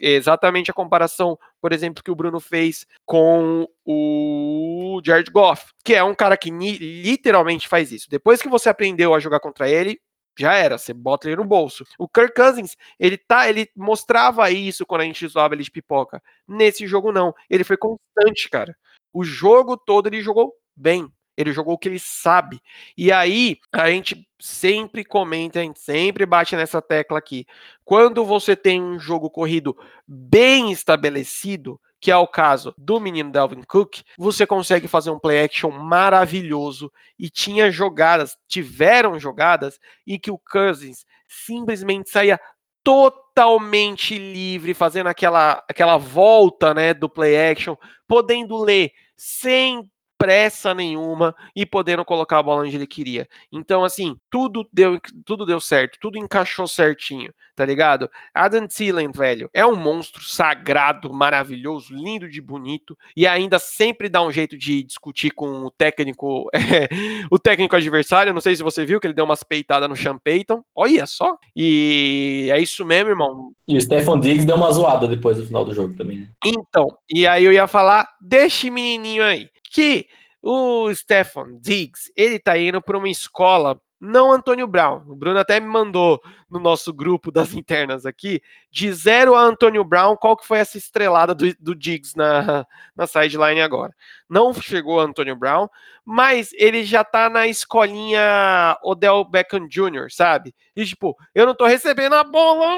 exatamente a comparação, por exemplo, que o Bruno fez com o Jared Goff, que é um cara que literalmente faz isso. Depois que você aprendeu a jogar contra ele, já era, você bota ele no bolso. O Kirk Cousins, ele tá, ele mostrava isso quando a gente usava ele de pipoca. Nesse jogo não, ele foi constante, cara. O jogo todo ele jogou bem. Ele jogou o que ele sabe. E aí, a gente sempre comenta, a gente sempre bate nessa tecla aqui. Quando você tem um jogo corrido bem estabelecido, que é o caso do menino Dalvin Cook, você consegue fazer um play action maravilhoso e tinha jogadas, tiveram jogadas em que o Cousins simplesmente saía totalmente livre, fazendo aquela, aquela volta, né, do play action, podendo ler sem pressa nenhuma e podendo colocar a bola onde ele queria. Então, assim, tudo deu, tudo deu certo, tudo encaixou certinho, tá ligado? Adam Thielen, velho, é um monstro sagrado, maravilhoso, lindo de bonito e ainda sempre dá um jeito de discutir com o técnico, é, o técnico adversário. Não sei se você viu que ele deu umas peitadas no Sean Payton. Olha só. E é isso mesmo, irmão.
E o Stefan Diggs deu uma zoada depois do final do jogo também. Né?
Então, e aí eu ia falar, deixa menininho aí que o Stefan Diggs, ele tá indo para uma escola, não Antônio Brown. O Bruno até me mandou no nosso grupo das internas aqui, de zero a Antônio Brown, qual que foi essa estrelada do, do Diggs na, na sideline agora. Não chegou Antônio Brown, mas ele já tá na escolinha Odell Beckham Jr., sabe? E tipo, eu não tô recebendo a bola,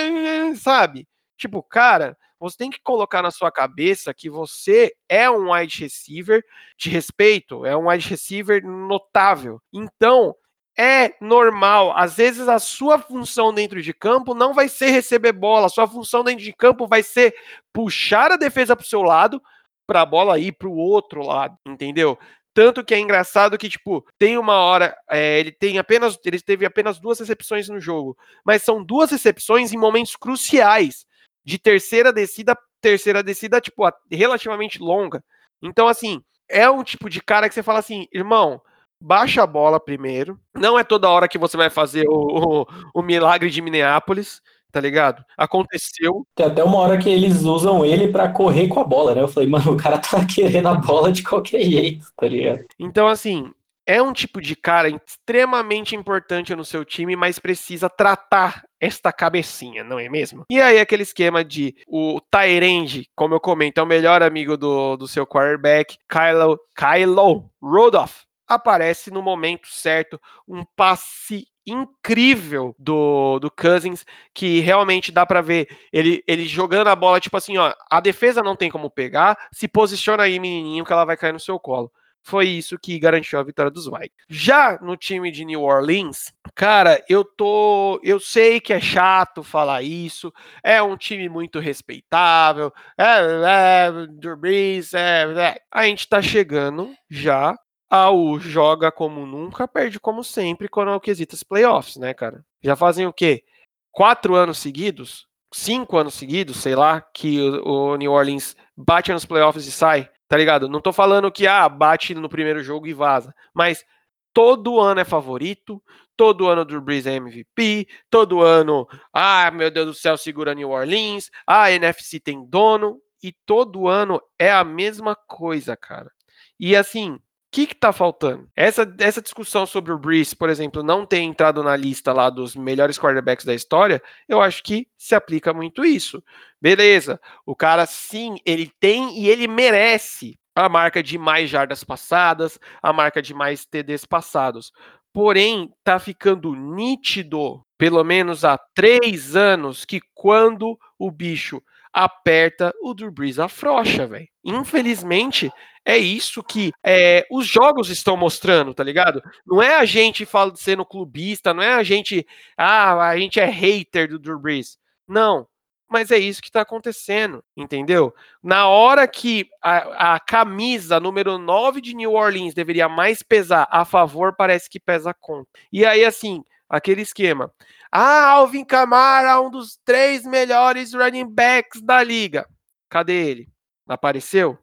sabe? Tipo, cara, você tem que colocar na sua cabeça que você é um wide receiver de respeito, é um wide receiver notável. Então, é normal. Às vezes a sua função dentro de campo não vai ser receber bola, a sua função dentro de campo vai ser puxar a defesa para o seu lado, para a bola ir para o outro lado, entendeu? Tanto que é engraçado que, tipo, tem uma hora, é, ele tem apenas, ele teve apenas duas recepções no jogo, mas são duas recepções em momentos cruciais de terceira descida terceira descida, tipo, relativamente longa. Então, assim, é um tipo de cara que você fala assim, irmão, baixa a bola primeiro. Não é toda hora que você vai fazer o, o, o milagre de Minneapolis tá ligado? Aconteceu.
Tem até uma hora que eles usam ele para correr com a bola, né? Eu falei, mano, o cara tá querendo a bola de qualquer jeito, tá ligado?
Então, assim, é um tipo de cara extremamente importante no seu time, mas precisa tratar esta cabecinha, não é mesmo? E aí, aquele esquema de o Tyrande, como eu comento, é o melhor amigo do, do seu quarterback, Kylo, Kylo Rodolph, aparece no momento certo, um passe incrível do, do Cousins, que realmente dá para ver ele, ele jogando a bola, tipo assim, ó, a defesa não tem como pegar, se posiciona aí, menininho, que ela vai cair no seu colo. Foi isso que garantiu a vitória dos Vikings. Já no time de New Orleans, cara, eu tô, eu sei que é chato falar isso, é um time muito respeitável, é, é, Brees, é, é. a gente tá chegando já ao joga como nunca, perde como sempre quando é o quesito os playoffs, né, cara? Já fazem o quê? Quatro anos seguidos? Cinco anos seguidos, sei lá, que o, New Orleans bate nos playoffs e sai, tá ligado? Não tô falando que, ah, bate no primeiro jogo e vaza, mas todo ano é favorito, todo ano Drew Brees é MVP, todo ano, ah, meu Deus do céu, segura New Orleans, ah, a NFC tem dono, e todo ano é a mesma coisa, cara. E assim, que que tá faltando? Essa, essa discussão sobre o Brees, por exemplo, não ter entrado na lista lá dos melhores quarterbacks da história, eu acho que se aplica muito isso. Beleza, o cara sim, ele tem e ele merece a marca de mais jardas passadas, a marca de mais TDs passados. Porém, tá ficando nítido, pelo menos há três anos, que quando o bicho aperta, o Drew Brees afrouxa, velho. Infelizmente, é isso que é, os jogos estão mostrando, tá ligado? Não é a gente fala, sendo clubista, não é a gente, ah, a gente é hater do Drew Brees. Não, mas é isso que está acontecendo, entendeu? Na hora que a, a, camisa número 9 de New Orleans deveria mais pesar a favor, parece que pesa contra. E aí, assim, aquele esquema. Ah, Alvin Kamara, um dos três melhores running backs da liga. Cadê ele? Apareceu?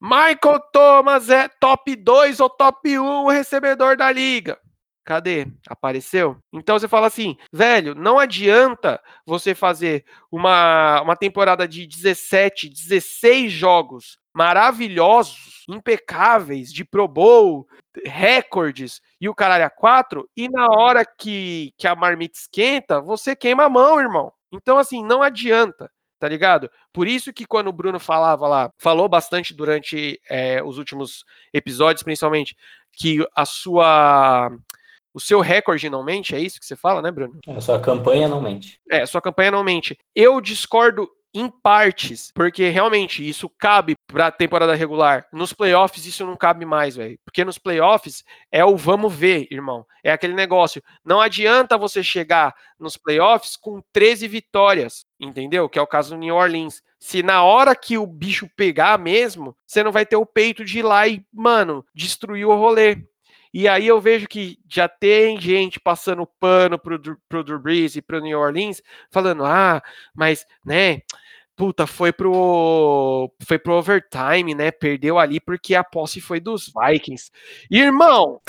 Michael Thomas é top 2 ou top 1 recebedor da liga. Cadê? Apareceu? Então você fala assim, velho, não adianta você fazer uma, uma temporada de 17, 16 jogos maravilhosos, impecáveis, de Pro Bowl, recordes e o caralho a quatro, e na hora que, que a marmita esquenta, você queima a mão, irmão. Então, assim, não adianta, tá ligado? Por isso que quando o Bruno falava lá, falou bastante durante é, os últimos episódios, principalmente, que a sua o seu recorde não mente, é isso que você fala, né, Bruno?
É, a sua campanha não mente.
É, a sua campanha não mente. Eu discordo em partes, porque realmente isso cabe para temporada regular. Nos playoffs isso não cabe mais, velho. Porque nos playoffs é o vamos ver, irmão. É aquele negócio. Não adianta você chegar nos playoffs com 13 vitórias, entendeu? Que é o caso do New Orleans. Se na hora que o bicho pegar mesmo, você não vai ter o peito de ir lá e, mano, destruir o rolê. E aí eu vejo que já tem gente passando pano pro, pro Drew Brees e pro New Orleans, falando, ah, mas, né, puta, foi pro, foi pro overtime, né, perdeu ali porque a posse foi dos Vikings. Irmão...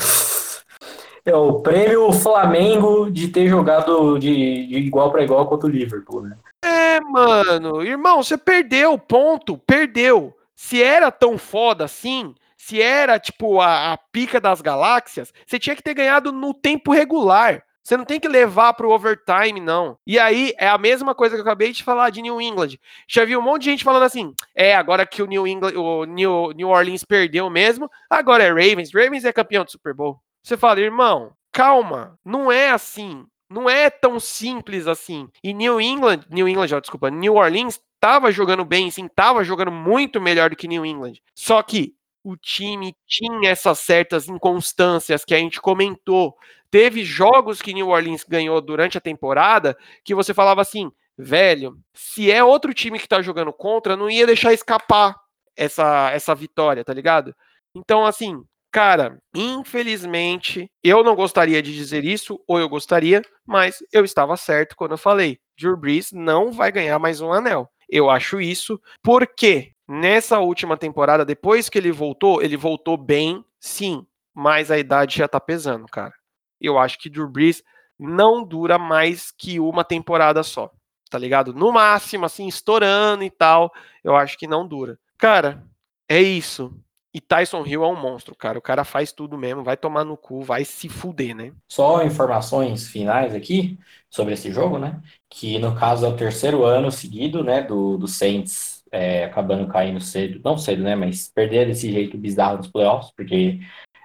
É o prêmio Flamengo de ter jogado de, de igual para igual contra o Liverpool, né?
É, mano, irmão, você perdeu, ponto, perdeu. Se era tão foda assim, se era, tipo, a, a pica das galáxias, você tinha que ter ganhado no tempo regular. Você não tem que levar para o overtime, não. E aí é a mesma coisa que eu acabei de falar de New England. Já vi um monte de gente falando assim: é, agora que o New England, o New, New Orleans perdeu mesmo, agora é Ravens. Ravens é campeão do Super Bowl. Você fala, irmão, calma, não é assim. Não é tão simples assim. E New England, New England, desculpa, New Orleans estava jogando bem, sim, estava jogando muito melhor do que New England. Só que o time tinha essas certas inconstâncias que a gente comentou. Teve jogos que New Orleans ganhou durante a temporada que você falava assim, velho, se é outro time que tá jogando contra, não ia deixar escapar essa, essa vitória, tá ligado? Então, assim, cara, infelizmente, eu não gostaria de dizer isso, ou eu gostaria, mas eu estava certo quando eu falei. Drew Brees não vai ganhar mais um anel. Eu acho isso porque nessa última temporada, depois que ele voltou, ele voltou bem, sim, mas a idade já tá pesando, cara. Eu acho que Drew Brees não dura mais que uma temporada só, tá ligado? No máximo, assim, estourando e tal, eu acho que não dura. Cara, é isso. E Tyson Hill é um monstro, cara. O cara faz tudo mesmo, vai tomar no cu, vai se fuder, né?
Só informações finais aqui sobre esse jogo, né? Que no caso é o terceiro ano seguido, né, do, do Saints é, acabando caindo cedo, não cedo, né, mas perder desse jeito bizarro nos playoffs, porque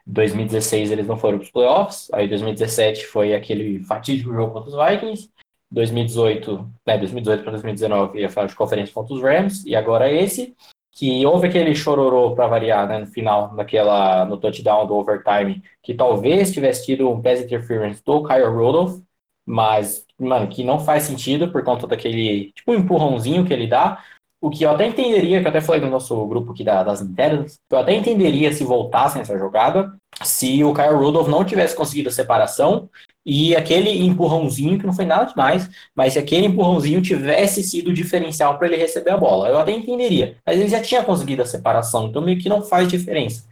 2016 eles não foram para os playoffs, aí 2017 foi aquele fatídico jogo contra os Vikings, 2018, né, 2018 para 2019 ia falar de conferência contra os Rams, e agora esse que houve aquele chororô para variar, né, no final, naquela, no touchdown do overtime, que talvez tivesse tido um pass interference do Kyle Rudolph, mas, mano, que não faz sentido por conta daquele, tipo, um empurrãozinho que ele dá, o que eu até entenderia, que eu até falei no nosso grupo aqui da, das internas, eu até entenderia se voltassem essa jogada, se o Kyle Rudolph não tivesse conseguido a separação e aquele empurrãozinho, que não foi nada demais, mas se aquele empurrãozinho tivesse sido diferencial para ele receber a bola, eu até entenderia. Mas ele já tinha conseguido a separação, então meio que não faz diferença.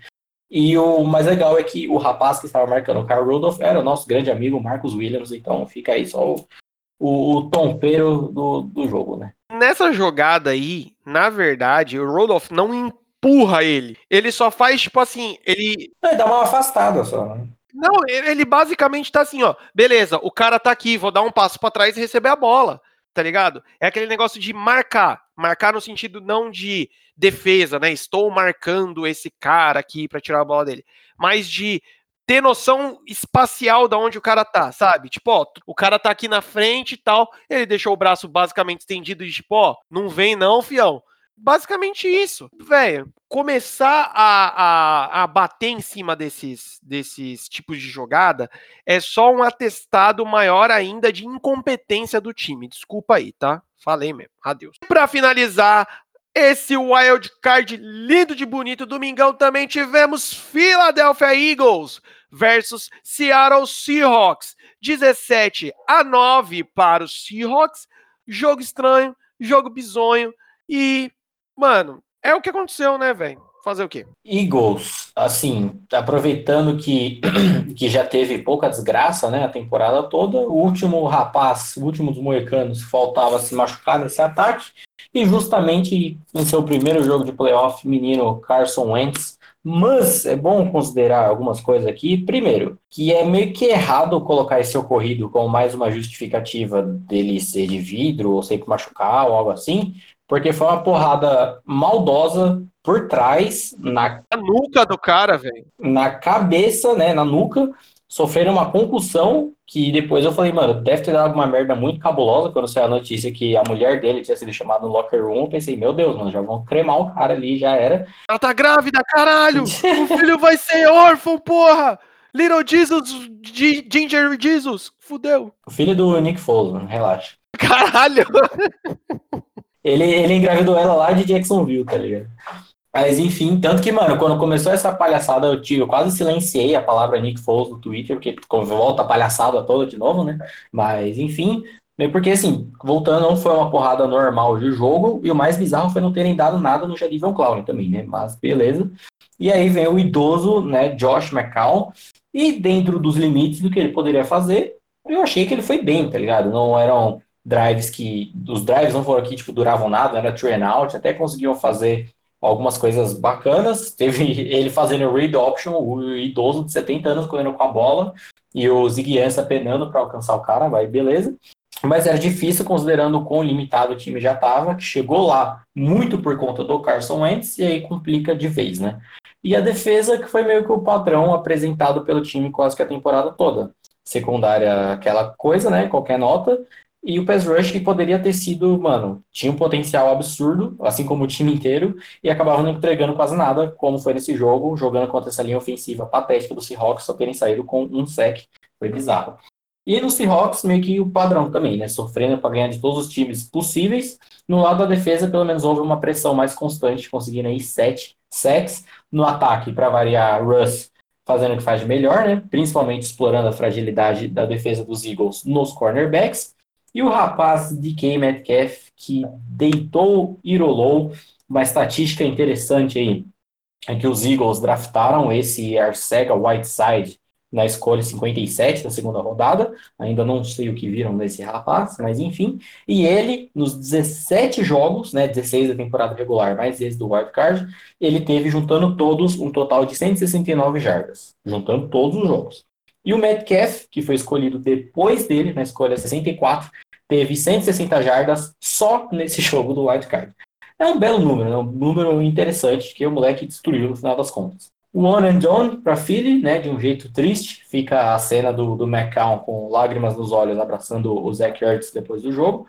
E o mais legal é que o rapaz que estava marcando o Kyle Rudolph era o nosso grande amigo Marcos Williams, então fica aí só o, o, o tompeiro do, do jogo, né?
Nessa jogada aí, na verdade, o Rudolph não empurra ele. Ele só faz, tipo assim, ele.
Ele dá uma afastada só, né?
Não, ele basicamente tá assim, ó. Beleza, o cara tá aqui, vou dar um passo para trás e receber a bola, tá ligado? É aquele negócio de marcar. Marcar no sentido não de defesa, né? Estou marcando esse cara aqui para tirar a bola dele, mas de ter noção espacial da onde o cara tá, sabe? Tipo, ó, o cara tá aqui na frente e tal, ele deixou o braço basicamente estendido e tipo, ó, não vem não, fião. Basicamente isso, velho. Começar a, a, a bater em cima desses, desses tipos de jogada é só um atestado maior ainda de incompetência do time. Desculpa aí, tá? Falei mesmo. Adeus. Para finalizar, esse wild card lindo de bonito, domingão também tivemos Philadelphia Eagles versus Seattle Seahawks. 17 a 9 para os Seahawks. Jogo estranho, jogo bizonho e Mano, é o que aconteceu, né, velho? Fazer o quê?
Eagles, assim, aproveitando que, que já teve pouca desgraça, né, a temporada toda, o último rapaz, o último dos moecanos, faltava se machucar nesse ataque, e justamente em seu primeiro jogo de playoff, menino Carson Wentz, mas é bom considerar algumas coisas aqui. Primeiro, que é meio que errado colocar esse ocorrido como mais uma justificativa dele ser de vidro ou sempre machucar ou algo assim, porque foi uma porrada maldosa por trás, na,
na nuca do cara, velho.
Na cabeça, né, na nuca, sofreram uma concussão que depois eu falei, mano, deve ter dado uma merda muito cabulosa quando saiu a notícia que a mulher dele tinha sido chamada no locker room. Eu pensei, meu Deus, mano, já vão cremar o cara ali, já era.
Ela tá grávida, caralho! o filho vai ser órfão, porra! Little Jesus, G Ginger Jesus, fudeu.
O filho do Nick Foles, mano, relaxa.
Caralho!
Ele, ele engravidou ela lá de Jacksonville, tá ligado? Mas enfim, tanto que, mano, quando começou essa palhaçada, eu, tive, eu quase silenciei a palavra Nick Foles no Twitter, porque volta a palhaçada toda de novo, né? Mas enfim, porque assim, voltando, não foi uma porrada normal de jogo, e o mais bizarro foi não terem dado nada no Jadivion Clown também, né? Mas beleza. E aí vem o idoso, né, Josh McCown, e dentro dos limites do que ele poderia fazer, eu achei que ele foi bem, tá ligado? Não eram drives que. Os drives não foram aqui, tipo, duravam nada, era and out, até conseguiam fazer algumas coisas bacanas. Teve ele fazendo read option, o idoso de 70 anos correndo com a bola, e o Ziggy penando para alcançar o cara, vai, beleza. Mas era difícil considerando o quão limitado o time já estava, que chegou lá muito por conta do Carson Wentz, e aí complica de vez, né? E a defesa, que foi meio que o padrão apresentado pelo time quase que a temporada toda. Secundária, aquela coisa, né? Qualquer nota. E o pass rush que poderia ter sido, mano, tinha um potencial absurdo, assim como o time inteiro, e acabava não entregando quase nada, como foi nesse jogo, jogando contra essa linha ofensiva patética do Seahawks, só terem saído com um sec, foi bizarro. E no Seahawks, meio que o padrão também, né? Sofrendo para ganhar de todos os times possíveis. No lado da defesa, pelo menos houve uma pressão mais constante, conseguindo aí sete sacks. No ataque, para variar, Russ fazendo o que faz de melhor, né? Principalmente explorando a fragilidade da defesa dos Eagles nos cornerbacks. E o rapaz DK Metcalf, que deitou e rolou, uma estatística interessante aí, é que os Eagles draftaram esse Arcega Whiteside na escolha 57 da segunda rodada. Ainda não sei o que viram desse rapaz, mas enfim. E ele, nos 17 jogos, né, 16 da temporada regular, mais esse do Wild Card, ele teve, juntando todos, um total de 169 jardas. Juntando todos os jogos. E o Metcalf, que foi escolhido depois dele, na escolha 64, teve 160 jardas só nesse jogo do Wild Card. É um belo número, é um número interessante que o moleque destruiu no final das contas. One and Done para Philly, né, de um jeito triste, fica a cena do, do McCown com lágrimas nos olhos abraçando o Zach Ertz depois do jogo.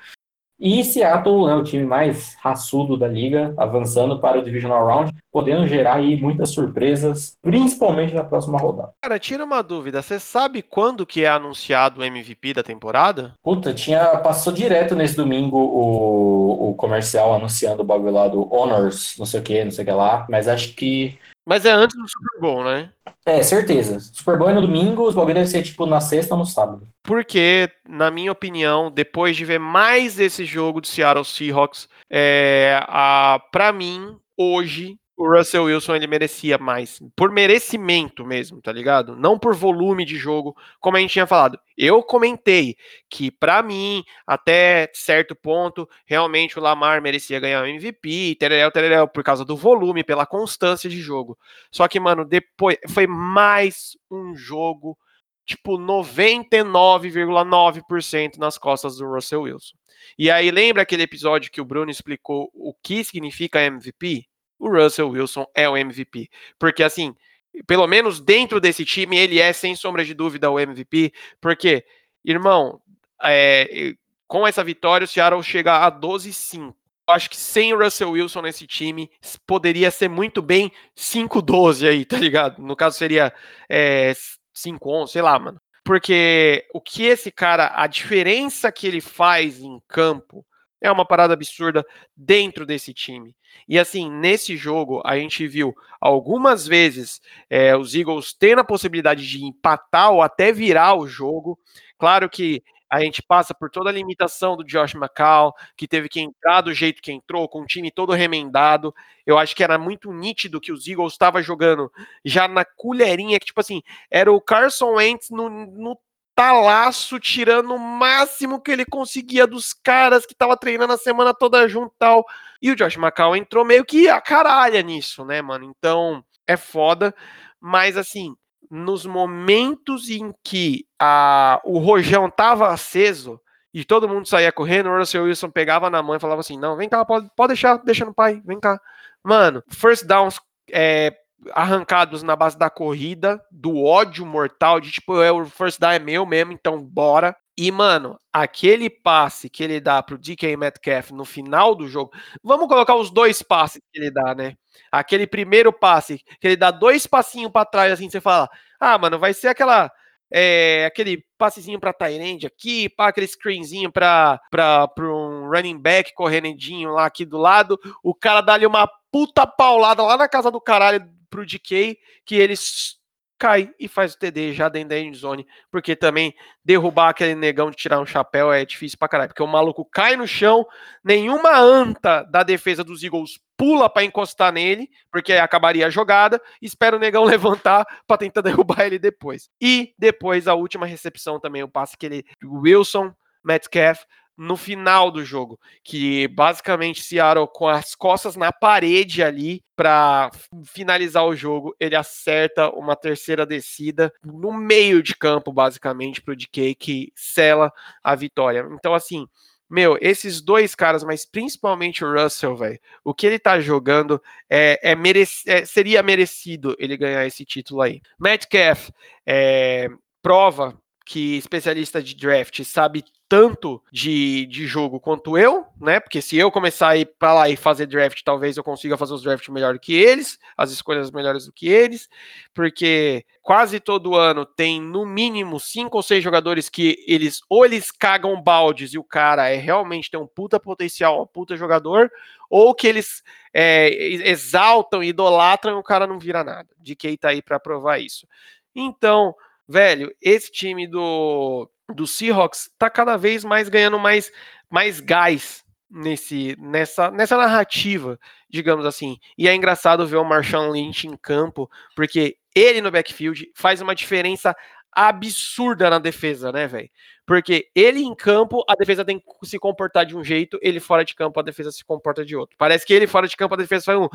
E Seattle, né, o time mais raçudo da liga, avançando para o Divisional Round, podendo gerar aí muitas surpresas, principalmente na próxima rodada.
Cara, tira uma dúvida, você sabe quando que é anunciado o MVP da temporada?
Puta, tinha, passou direto nesse domingo o, o comercial anunciando o bagulho lá do Honors, não sei o que, não sei o que lá, mas acho que
mas é antes do Super Bowl, né?
É, certeza. Super Bowl é no domingo, os bagulho deve ser tipo na sexta ou no sábado.
Porque, na minha opinião, depois de ver mais esse jogo do Seattle Seahawks, é, a, pra mim, hoje, o Russell Wilson ele merecia mais, por merecimento mesmo, tá ligado? Não por volume de jogo, como a gente tinha falado. Eu comentei que para mim, até certo ponto, realmente o Lamar merecia ganhar o MVP, tereréu, tereréu, por causa do volume, pela constância de jogo. Só que, mano, depois foi mais um jogo tipo 99,9% nas costas do Russell Wilson. E aí lembra aquele episódio que o Bruno explicou o que significa MVP? O Russell Wilson é o MVP. Porque, assim, pelo menos dentro desse time, ele é, sem sombra de dúvida, o MVP. Porque, irmão, é, com essa vitória, o Seattle chega a 12-5. Acho que sem o Russell Wilson nesse time, poderia ser muito bem 5-12 aí, tá ligado? No caso, seria é, 5-11, sei lá, mano. Porque o que esse cara, a diferença que ele faz em campo, é uma parada absurda dentro desse time. E assim, nesse jogo, a gente viu algumas vezes é, os Eagles tendo a possibilidade de empatar ou até virar o jogo. Claro que a gente passa por toda a limitação do Josh McCall, que teve que entrar do jeito que entrou, com o time todo remendado. Eu acho que era muito nítido que os Eagles estavam jogando já na colherinha, que tipo assim, era o Carson Wentz no, no talaço, tirando o máximo que ele conseguia dos caras que tava treinando a semana toda junto e tal. E o Josh McCall entrou meio que a caralha nisso, né, mano? Então, é foda. Mas, assim, nos momentos em que a, o rojão tava aceso e todo mundo saía correndo, o Russell Wilson pegava na mão e falava assim, não, vem cá, pode, pode deixar, deixa no pai, vem cá. Mano, first downs é, arrancados na base da corrida, do ódio mortal, de tipo, é, o first down é meu mesmo, então bora. E, mano, aquele passe que ele dá pro DK Metcalf no final do jogo, vamos colocar os dois passes que ele dá, né? Aquele primeiro passe, que ele dá dois passinhos para trás, assim, você fala, ah, mano, vai ser aquela é, aquele passezinho para Tyrande aqui, para aquele screenzinho para um running back correndinho lá aqui do lado, o cara dá ali uma puta paulada lá na casa do caralho pro DK, que ele cai e faz o TD já dentro da endzone, porque também derrubar aquele negão de tirar um chapéu é difícil pra caralho, porque o maluco cai no chão, nenhuma anta da defesa dos Eagles pula para encostar nele, porque acabaria a jogada, espera o negão levantar para tentar derrubar ele depois. E depois a última recepção também, o passe que ele Wilson Metcalf no final do jogo, que basicamente Seattle com as costas na parede ali para finalizar o jogo, ele acerta uma terceira descida no meio de campo basicamente para o DK que sela a vitória. Então assim, meu, esses dois caras, mas principalmente o Russell, velho, o que ele tá jogando é, é, é, seria merecido ele ganhar esse título aí. Metcalf é, prova que especialista de draft sabe tanto de, de jogo quanto eu, né? Porque se eu começar a ir para lá e fazer draft, talvez eu consiga fazer os drafts melhor do que eles, as escolhas melhores do que eles, porque quase todo ano tem no mínimo cinco ou seis jogadores que eles ou eles cagam baldes e o cara é realmente tem um puta potencial, um puta jogador, ou que eles é, exaltam, idolatram e o cara não vira nada. De quem tá aí para provar isso. Então, velho, esse time do do Seahawks tá cada vez mais ganhando mais, mais gás nesse, nessa, nessa narrativa, digamos assim. E é engraçado ver o Marshawn Lynch em campo, porque ele no backfield faz uma diferença absurda na defesa, né, velho? Porque ele em campo, a defesa tem que se comportar de um jeito, ele fora de campo, a defesa se comporta de outro. Parece que ele fora de campo, a defesa faz um.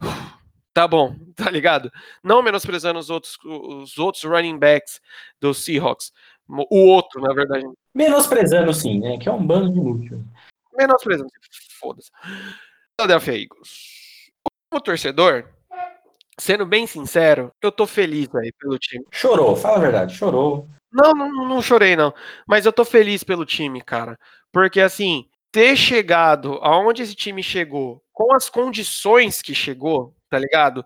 Tá bom, tá ligado? Não menosprezando os outros, os outros running backs dos Seahawks. O outro, na verdade.
Menosprezando, sim, né? Que é um bando de inútil.
Menosprezando, foda-se. Philadelphia Eagles. Como torcedor, sendo bem sincero, eu tô feliz aí pelo time.
Chorou, fala a verdade, chorou.
Não, não, não chorei, não. Mas eu tô feliz pelo time, cara. Porque, assim, ter chegado aonde esse time chegou, com as condições que chegou, tá ligado?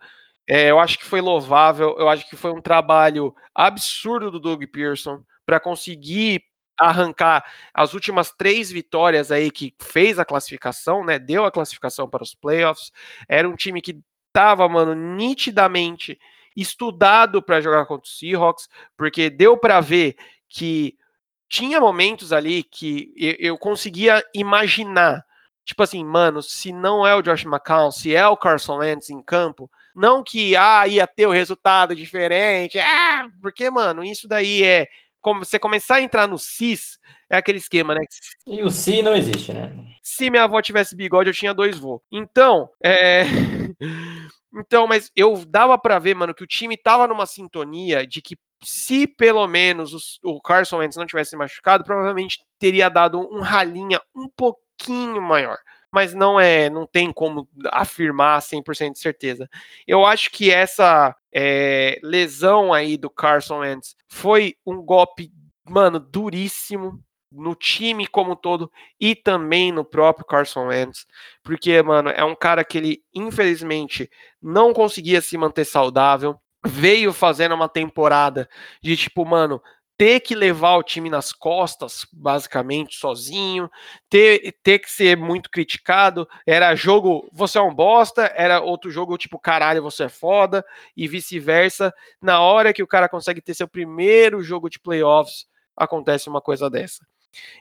É, eu acho que foi louvável, eu acho que foi um trabalho absurdo do Doug Pearson para conseguir arrancar as últimas três vitórias aí que fez a classificação, né? Deu a classificação para os playoffs. Era um time que tava, mano, nitidamente estudado para jogar contra o Seahawks, porque deu para ver que tinha momentos ali que eu conseguia imaginar, tipo assim, mano, se não é o Josh McCown, se é o Carson Wentz em campo, não que ah, ia ter o resultado diferente, ah, porque, mano, isso daí é como você começar a entrar no cis, é aquele esquema, né?
E o si não existe, né?
Se minha avó tivesse bigode, eu tinha dois vô. Então, é. Então, mas eu dava para ver, mano, que o time tava numa sintonia de que se pelo menos os, o Carson Wentz não tivesse machucado, provavelmente teria dado um ralinha um pouquinho maior. Mas não é, não tem como afirmar 100% de certeza. Eu acho que essa é, lesão aí do Carson Wentz foi um golpe, mano, duríssimo no time como um todo e também no próprio Carson Wentz, porque, mano, é um cara que ele, infelizmente, não conseguia se manter saudável, veio fazendo uma temporada de tipo, mano, ter que levar o time nas costas, basicamente, sozinho, ter, ter que ser muito criticado. Era jogo, você é um bosta, era outro jogo, tipo, caralho, você é foda, e vice-versa. Na hora que o cara consegue ter seu primeiro jogo de playoffs, acontece uma coisa dessa.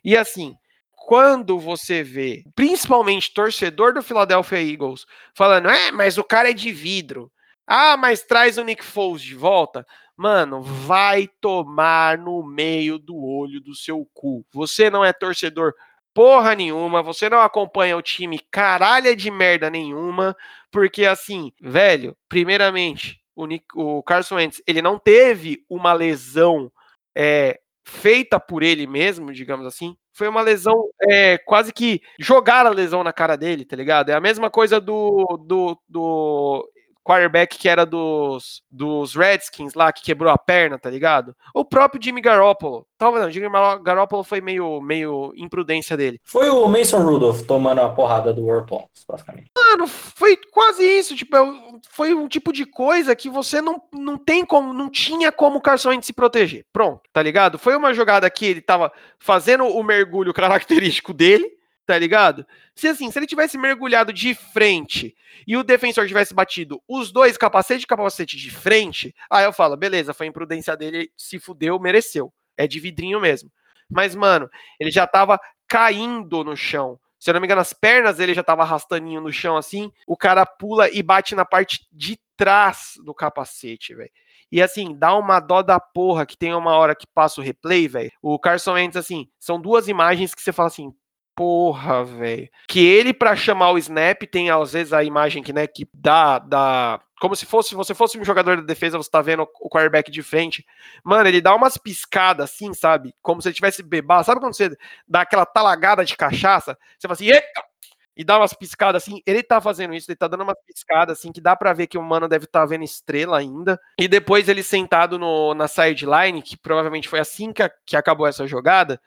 E assim, quando você vê, principalmente torcedor do Philadelphia Eagles, falando, é, mas o cara é de vidro. Ah, mas traz o Nick Foles de volta. Mano, vai tomar no meio do olho do seu cu. Você não é torcedor porra nenhuma, você não acompanha o time caralha de merda nenhuma, porque assim, velho, primeiramente, o, Nick, o Carson Wentz, ele não teve uma lesão é, feita por ele mesmo, digamos assim. Foi uma lesão, é, quase que jogar a lesão na cara dele, tá ligado? É a mesma coisa do, do, do quarterback que era dos, dos Redskins lá, que quebrou a perna, tá ligado? O próprio Jimmy Garoppolo. Talvez não, Jimmy Garoppolo foi meio, meio imprudência dele.
Foi o Mason Rudolph tomando a porrada do Warpons, basicamente.
Mano, foi quase isso. Tipo, é foi um tipo de coisa que você não, não tem como, não tinha como o Carson Wentz se proteger. Pronto, tá ligado? Foi uma jogada que ele tava fazendo o mergulho característico dele, tá ligado? Se assim, se ele tivesse mergulhado de frente e o defensor tivesse batido os dois capacete e capacete de frente, aí eu falo, beleza, foi imprudência dele, se fudeu, mereceu. É de vidrinho mesmo. Mas, mano, ele já tava caindo no chão. Se eu não me engano, as pernas dele já tava arrastaninho no chão assim. O cara pula e bate na parte de trás do capacete, velho. E assim, dá uma dó da porra que tem uma hora que passa o replay, velho. O Carson Wentz, assim, são duas imagens que você fala assim, Porra, velho. Que ele, para chamar o snap, tem às vezes a imagem que, né, que dá, dá. Como se fosse, você fosse um jogador da defesa, você tá vendo o quarterback de frente. Mano, ele dá umas piscadas assim, sabe? Como se ele tivesse bebar. Sabe quando você dá aquela talagada de cachaça? Você fala assim, Eita! e dá umas piscadas assim. Ele tá fazendo isso, ele tá dando umas piscadas assim, que dá para ver que o mano deve estar tá vendo estrela ainda. E depois ele sentado no, na sideline, que provavelmente foi assim que, a, que acabou essa jogada.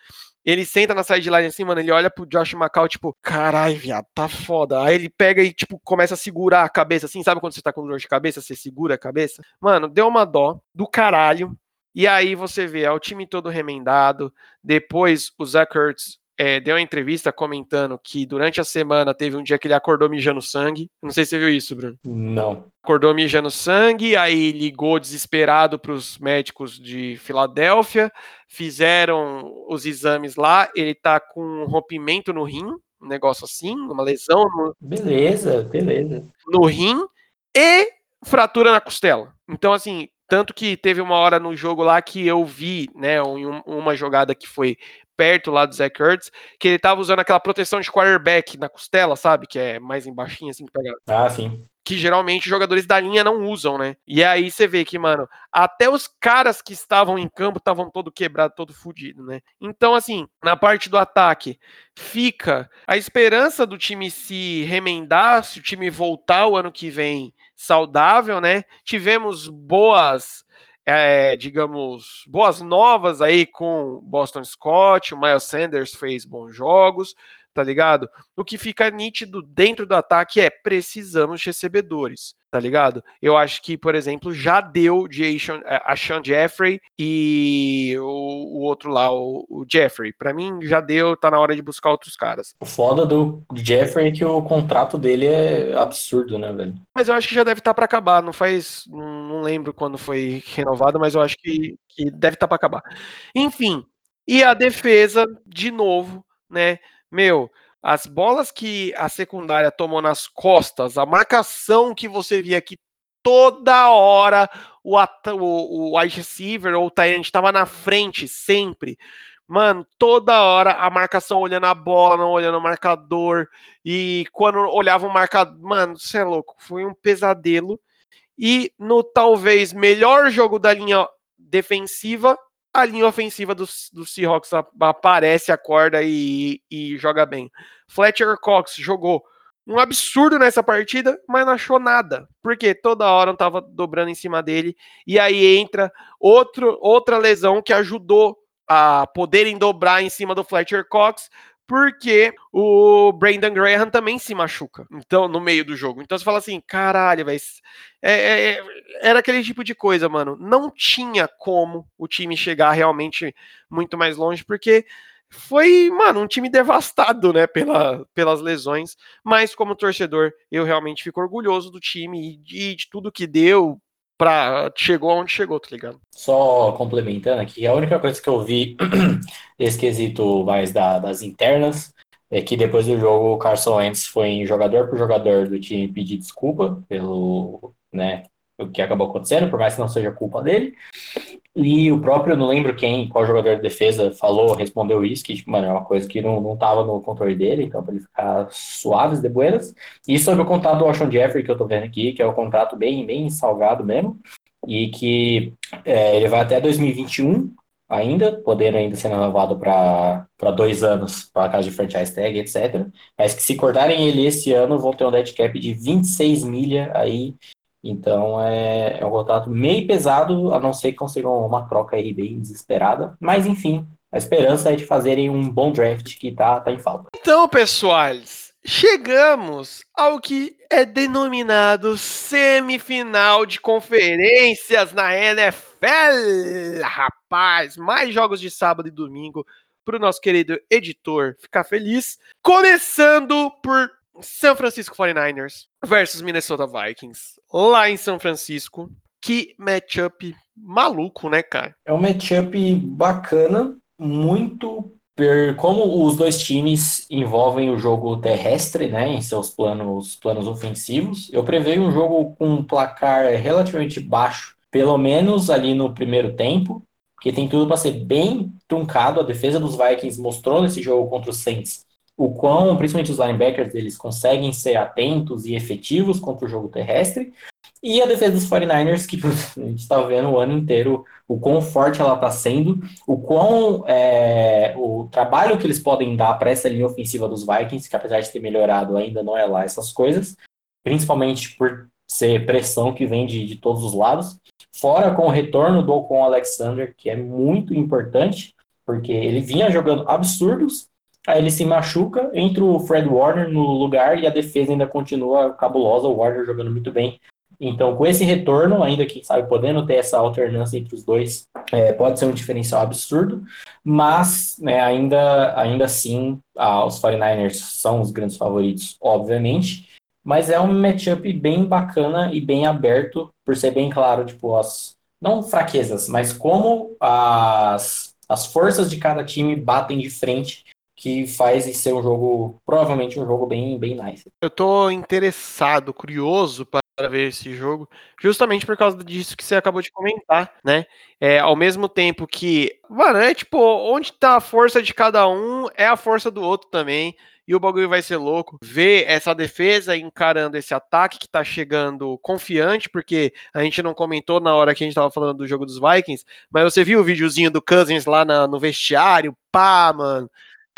Ele senta na sideline assim, mano, ele olha pro Josh McCall, tipo, carai, viado, tá foda. Aí ele pega e, tipo, começa a segurar a cabeça, assim, sabe quando você tá com dor de cabeça, você segura a cabeça? Mano, deu uma dó do caralho. E aí você vê, é o time todo remendado. Depois o Zach Ertz é, deu uma entrevista comentando que durante a semana teve um dia que ele acordou mijando sangue. Não sei se você viu isso, Bruno.
Não.
Acordou mijando sangue, aí ligou desesperado para os médicos de Filadélfia, fizeram os exames lá. Ele tá com um rompimento no rim, um negócio assim, uma lesão. No,
beleza, beleza.
No rim e fratura na costela. Então, assim, tanto que teve uma hora no jogo lá que eu vi, né, uma jogada que foi perto lá do Zach Ertz, que ele tava usando aquela proteção de quarterback na costela, sabe? Que é mais embaixinho, assim, que pega.
Ah, sim.
Que geralmente os jogadores da linha não usam, né? E aí você vê que, mano, até os caras que estavam em campo estavam todo quebrado, todo fudido, né? Então, assim, na parte do ataque, fica a esperança do time se remendar, se o time voltar o ano que vem saudável, né? Tivemos boas é, digamos, boas novas aí com Boston Scott, o Miles Sanders fez bons jogos, tá ligado? O que fica nítido dentro do ataque é precisamos de recebedores, tá ligado? Eu acho que, por exemplo, já deu de a Sean Jeffrey e o, o outro lá, o, o Jeffrey. Para mim, já deu, tá na hora de buscar outros caras.
O foda do Jeffrey é que o contrato dele é absurdo, né, velho?
Mas eu acho que já deve estar tá para acabar. Não faz. Não lembro quando foi renovado, mas eu acho que, que deve estar tá para acabar. Enfim. E a defesa, de novo, né? Meu, as bolas que a secundária tomou nas costas, a marcação que você via que toda hora o, o, o wide receiver ou o Tyrant estava na frente, sempre. Mano, toda hora a marcação olhando a bola, não olhando o marcador. E quando olhava o marcador. Mano, você é louco. Foi um pesadelo. E no talvez melhor jogo da linha defensiva, a linha ofensiva dos do Seahawks aparece, acorda e, e joga bem. Fletcher Cox jogou um absurdo nessa partida, mas não achou nada, porque toda hora não tava dobrando em cima dele, e aí entra outro, outra lesão que ajudou a poderem dobrar em cima do Fletcher Cox, porque o Brandon Graham também se machuca, então no meio do jogo. Então você fala assim, caralho, vai é, é, é, era aquele tipo de coisa, mano. Não tinha como o time chegar realmente muito mais longe, porque foi, mano, um time devastado, né, pela, pelas lesões. Mas como torcedor, eu realmente fico orgulhoso do time e de, de tudo que deu pra chegou aonde chegou, tá ligado?
Só complementando aqui, a única coisa que eu vi esse quesito mais da, das internas é que depois do jogo o Carson Wentz foi jogador por jogador do time pedir desculpa pelo, né, o que acabou acontecendo, por mais que não seja culpa dele. E o próprio, não lembro quem, qual jogador de defesa falou, respondeu isso, que, tipo, mano, é uma coisa que não, não tava no controle dele, então para ele ficar suaves de buenas. E sobre o contrato do Washington Jeffrey, que eu tô vendo aqui, que é um contrato bem, bem salgado mesmo, e que é, ele vai até 2021 ainda, podendo ainda ser renovado para dois anos, para casa de franchise tag, etc. Mas que se cortarem ele esse ano, vão ter um dead cap de 26 milha aí então é, é um contrato meio pesado, a não ser que consigam uma troca aí bem desesperada. Mas enfim, a esperança é de fazerem um bom draft que tá, tá em falta.
Então, pessoais, chegamos ao que é denominado semifinal de conferências na NFL. Rapaz, mais jogos de sábado e domingo para o nosso querido editor ficar feliz. Começando por São Francisco 49ers versus Minnesota Vikings, lá em São Francisco. Que matchup maluco, né, cara?
É um matchup bacana, muito como os dois times envolvem o jogo terrestre, né, em seus planos, planos ofensivos, eu prevejo um jogo com um placar relativamente baixo, pelo menos ali no primeiro tempo, porque tem tudo para ser bem truncado. A defesa dos Vikings mostrou nesse jogo contra os Saints o quão, principalmente os linebackers, eles conseguem ser atentos e efetivos contra o jogo terrestre. E a defesa dos 49ers, que a gente está vendo o ano inteiro o quão forte ela está sendo, o quão é, o trabalho que eles podem dar para essa linha ofensiva dos Vikings, que apesar de ter melhorado, ainda não é lá essas coisas, principalmente por ser pressão que vem de, de todos os lados. Fora com o retorno do Ocon Alexander, que é muito importante, porque ele vinha jogando absurdos, Aí ele se machuca, entra o Fred Warner no lugar e a defesa ainda continua cabulosa, o Warner jogando muito bem. Então, com esse retorno, ainda que sabe, podendo ter essa alternância entre os dois, é, pode ser um diferencial absurdo, mas né, ainda, ainda assim, ah, os 49ers são os grandes favoritos, obviamente, mas é um matchup bem bacana e bem aberto, por ser bem claro, tipo, as, não fraquezas, mas como as, as forças de cada time batem de frente que faz ser um jogo, provavelmente um jogo bem, bem nice.
Eu tô interessado, curioso para ver esse jogo, justamente por causa disso que você acabou de comentar, né? É, ao mesmo tempo que, mano, é tipo, onde tá a força de cada um é a força do outro também. E o bagulho vai ser louco. Ver essa defesa encarando esse ataque que tá chegando confiante, porque a gente não comentou na hora que a gente tava falando do jogo dos Vikings, mas você viu o videozinho do Cousins lá na, no vestiário? Pá, mano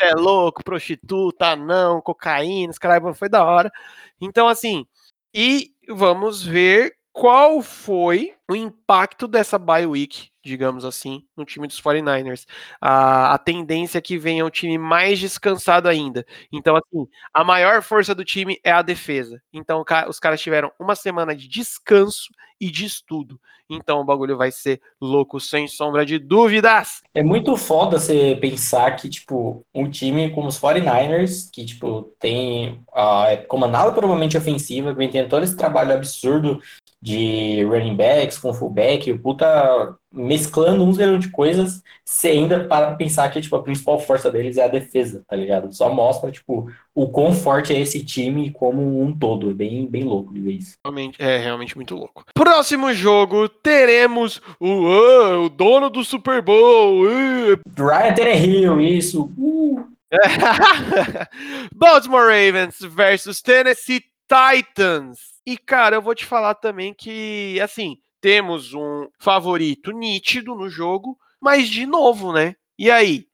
é louco, prostituta, não, cocaína, caralho, foi da hora. Então, assim, e vamos ver qual foi o impacto dessa bye week, digamos assim, no time dos 49ers. A, a tendência é que venha um time mais descansado ainda. Então, assim, a maior força do time é a defesa. Então, os caras tiveram uma semana de descanso e de estudo. Então, o bagulho vai ser louco, sem sombra de dúvidas.
É muito foda você pensar que, tipo, um time como os 49ers, que, tipo, tem. Uh, é comandado provavelmente ofensiva, vem tendo todo esse trabalho absurdo de running backs com fullback, o puta mesclando um zero de coisas, você ainda para pensar que tipo, a principal força deles é a defesa, tá ligado? Só mostra tipo, o quão forte é esse time como um todo. É bem, bem louco de vez.
Realmente, é realmente muito louco. Próximo jogo, teremos o, uh, o dono do Super Bowl. Uh.
Ryan Tannehill, isso. Uh.
Baltimore Ravens versus Tennessee Titans. E, cara, eu vou te falar também que, assim, temos um favorito nítido no jogo, mas de novo, né? E aí?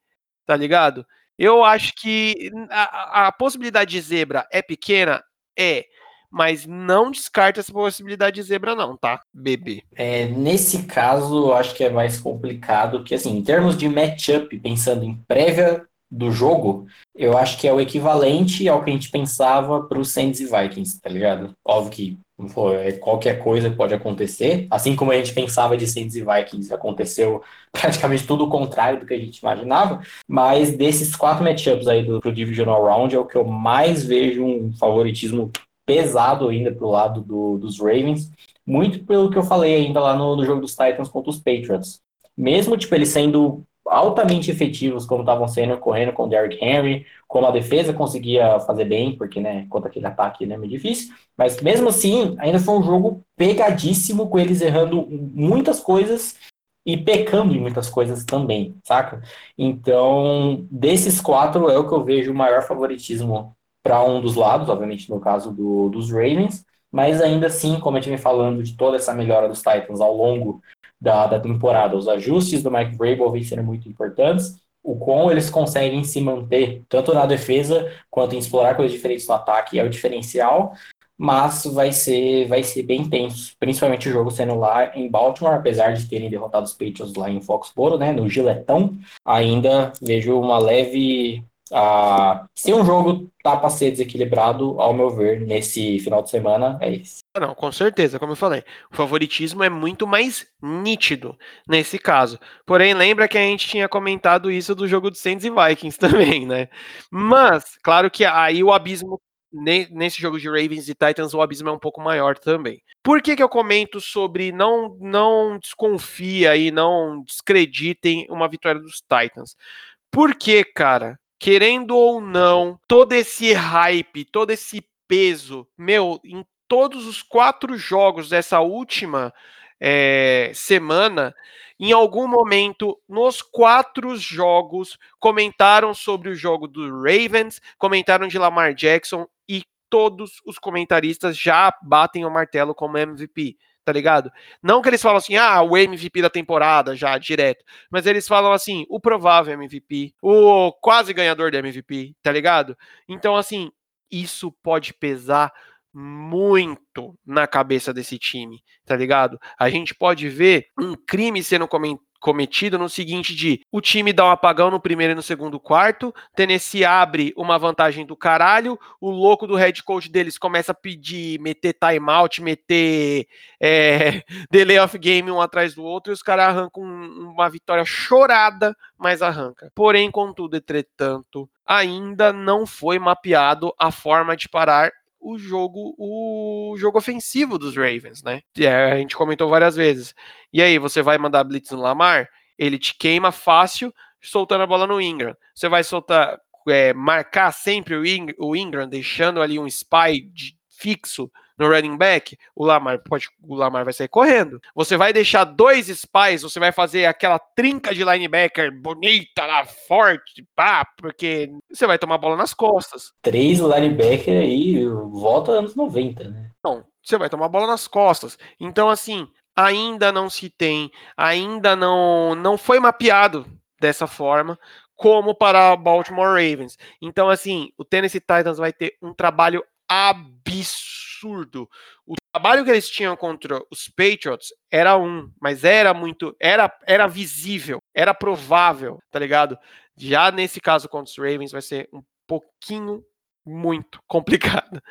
Tá ligado? Eu acho que a, a possibilidade de zebra é pequena? É. Mas não descarta essa possibilidade de zebra, não, tá? Bebê.
É, nesse caso, acho que é mais complicado, que assim, em termos de matchup, pensando em prévia do jogo, eu acho que é o equivalente ao que a gente pensava para os Saints e Vikings, tá ligado? Óbvio que é qualquer coisa pode acontecer, assim como a gente pensava de Saints e Vikings, aconteceu praticamente tudo o contrário do que a gente imaginava, mas desses quatro matchups aí do pro Divisional Round é o que eu mais vejo um favoritismo pesado ainda pro lado do, dos Ravens, muito pelo que eu falei ainda lá no, no jogo dos Titans contra os Patriots. Mesmo, tipo, ele sendo altamente efetivos, como estavam sendo correndo com o Derrick Henry, como a defesa conseguia fazer bem, porque, né, contra aquele ataque né, é meio difícil, mas mesmo assim, ainda foi um jogo pegadíssimo, com eles errando muitas coisas e pecando em muitas coisas também, saca? Então, desses quatro é o que eu vejo o maior favoritismo para um dos lados, obviamente no caso do, dos Ravens, mas ainda assim, como a gente vem falando de toda essa melhora dos Titans ao longo da, da temporada. Os ajustes do Mike Vrabel vêm sendo muito importantes. O quão eles conseguem se manter, tanto na defesa quanto em explorar coisas diferentes no ataque, é o diferencial. Mas vai ser, vai ser bem tenso, principalmente o jogo sendo lá em Baltimore, apesar de terem derrotado os Patriots lá em Foxborough, né, no Giletão. Ainda vejo uma leve ah, se um jogo tá para ser desequilibrado, ao meu ver, nesse final de semana, é esse.
Ah, não, com certeza, como eu falei, o favoritismo é muito mais nítido nesse caso. Porém, lembra que a gente tinha comentado isso do jogo de Saints e Vikings também, né? Mas, claro que aí o abismo nesse jogo de Ravens e Titans o abismo é um pouco maior também. Por que, que eu comento sobre não não desconfia e não descreditem uma vitória dos Titans? Porque, cara, querendo ou não, todo esse hype, todo esse peso, meu, em todos os quatro jogos dessa última é, semana, em algum momento, nos quatro jogos, comentaram sobre o jogo do Ravens, comentaram de Lamar Jackson e todos os comentaristas já batem o martelo como MVP tá ligado? Não que eles falam assim, ah, o MVP da temporada já, direto. Mas eles falam assim, o provável MVP, o quase ganhador do MVP, tá ligado? Então, assim, isso pode pesar muito na cabeça desse time, tá ligado? A gente pode ver um crime sendo cometido no seguinte de o time dá um apagão no primeiro e no segundo quarto, Tennessee abre uma vantagem do caralho, o louco do head coach deles começa a pedir, meter timeout, meter é, delay of game um atrás do outro, e os caras arrancam uma vitória chorada, mas arranca. Porém, contudo, entretanto, ainda não foi mapeado a forma de parar o jogo o jogo ofensivo dos Ravens, né? É, a gente comentou várias vezes. E aí, você vai mandar blitz no Lamar, ele te queima fácil, soltando a bola no Ingram. Você vai soltar, é, marcar sempre o, o Ingram, deixando ali um spy de, fixo no running back, o Lamar pode, o Lamar vai sair correndo. Você vai deixar dois spies, você vai fazer aquela trinca de linebacker bonita lá, forte, pá, porque você vai tomar bola nas costas.
Três linebacker aí, volta anos 90, né?
Não, você vai tomar bola nas costas. Então, assim, ainda não se tem, ainda não, não foi mapeado dessa forma como para Baltimore Ravens. Então, assim, o Tennessee Titans vai ter um trabalho absurdo. O trabalho que eles tinham contra os Patriots era um, mas era muito, era, era visível, era provável, tá ligado? Já nesse caso contra os Ravens vai ser um pouquinho muito complicado.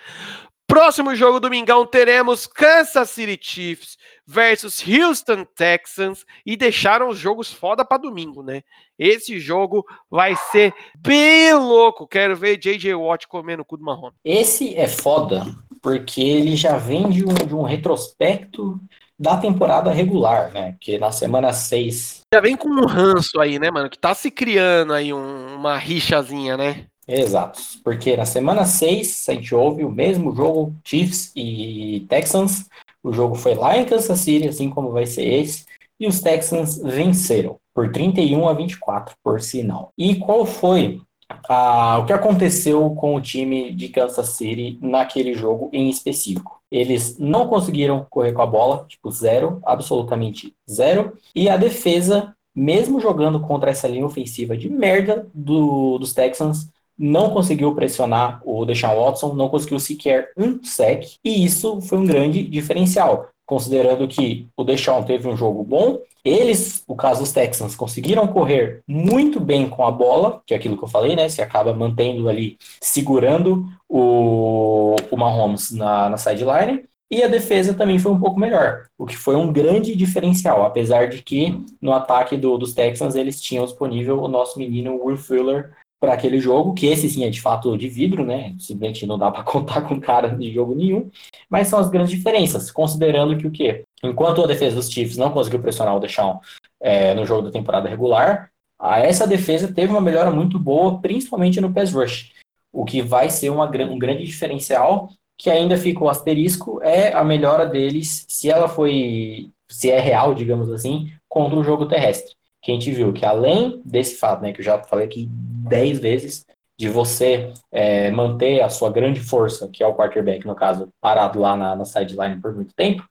Próximo jogo domingão teremos Kansas City Chiefs versus Houston Texans e deixaram os jogos foda para domingo, né? Esse jogo vai ser bem louco. Quero ver JJ Watt comendo o cu do marrom.
Esse é foda porque ele já vem de um, de um retrospecto da temporada regular, né? Que na semana 6.
Já vem com um ranço aí, né, mano? Que tá se criando aí um, uma rixazinha, né?
Exato, porque na semana 6 a gente ouve o mesmo jogo, Chiefs e Texans. O jogo foi lá em Kansas City, assim como vai ser esse, e os Texans venceram por 31 a 24, por sinal. E qual foi a, o que aconteceu com o time de Kansas City naquele jogo em específico? Eles não conseguiram correr com a bola, tipo zero, absolutamente zero, e a defesa, mesmo jogando contra essa linha ofensiva de merda do, dos Texans, não conseguiu pressionar o Deshaun Watson, não conseguiu sequer um sec, e isso foi um grande diferencial, considerando que o Deshaun teve um jogo bom, eles, o caso dos Texans, conseguiram correr muito bem com a bola, que é aquilo que eu falei, né? Se acaba mantendo ali, segurando o, o Mahomes na, na sideline. E a defesa também foi um pouco melhor, o que foi um grande diferencial, apesar de que no ataque do, dos Texans eles tinham disponível o nosso menino Will Fuller para aquele jogo, que esse sim é de fato de vidro, né? Simplesmente não dá para contar com cara de jogo nenhum, mas são as grandes diferenças, considerando que o quê? Enquanto a defesa dos Chiefs não conseguiu pressionar o Deshaun é, no jogo da temporada regular, a essa defesa teve uma melhora muito boa, principalmente no pass rush, o que vai ser uma, um grande diferencial, que ainda fica o asterisco, é a melhora deles, se ela foi, se é real, digamos assim, contra o jogo terrestre que a gente viu que além desse fato, né, que eu já falei aqui dez vezes, de você é, manter a sua grande força, que é o quarterback, no caso, parado lá na, na sideline por muito tempo,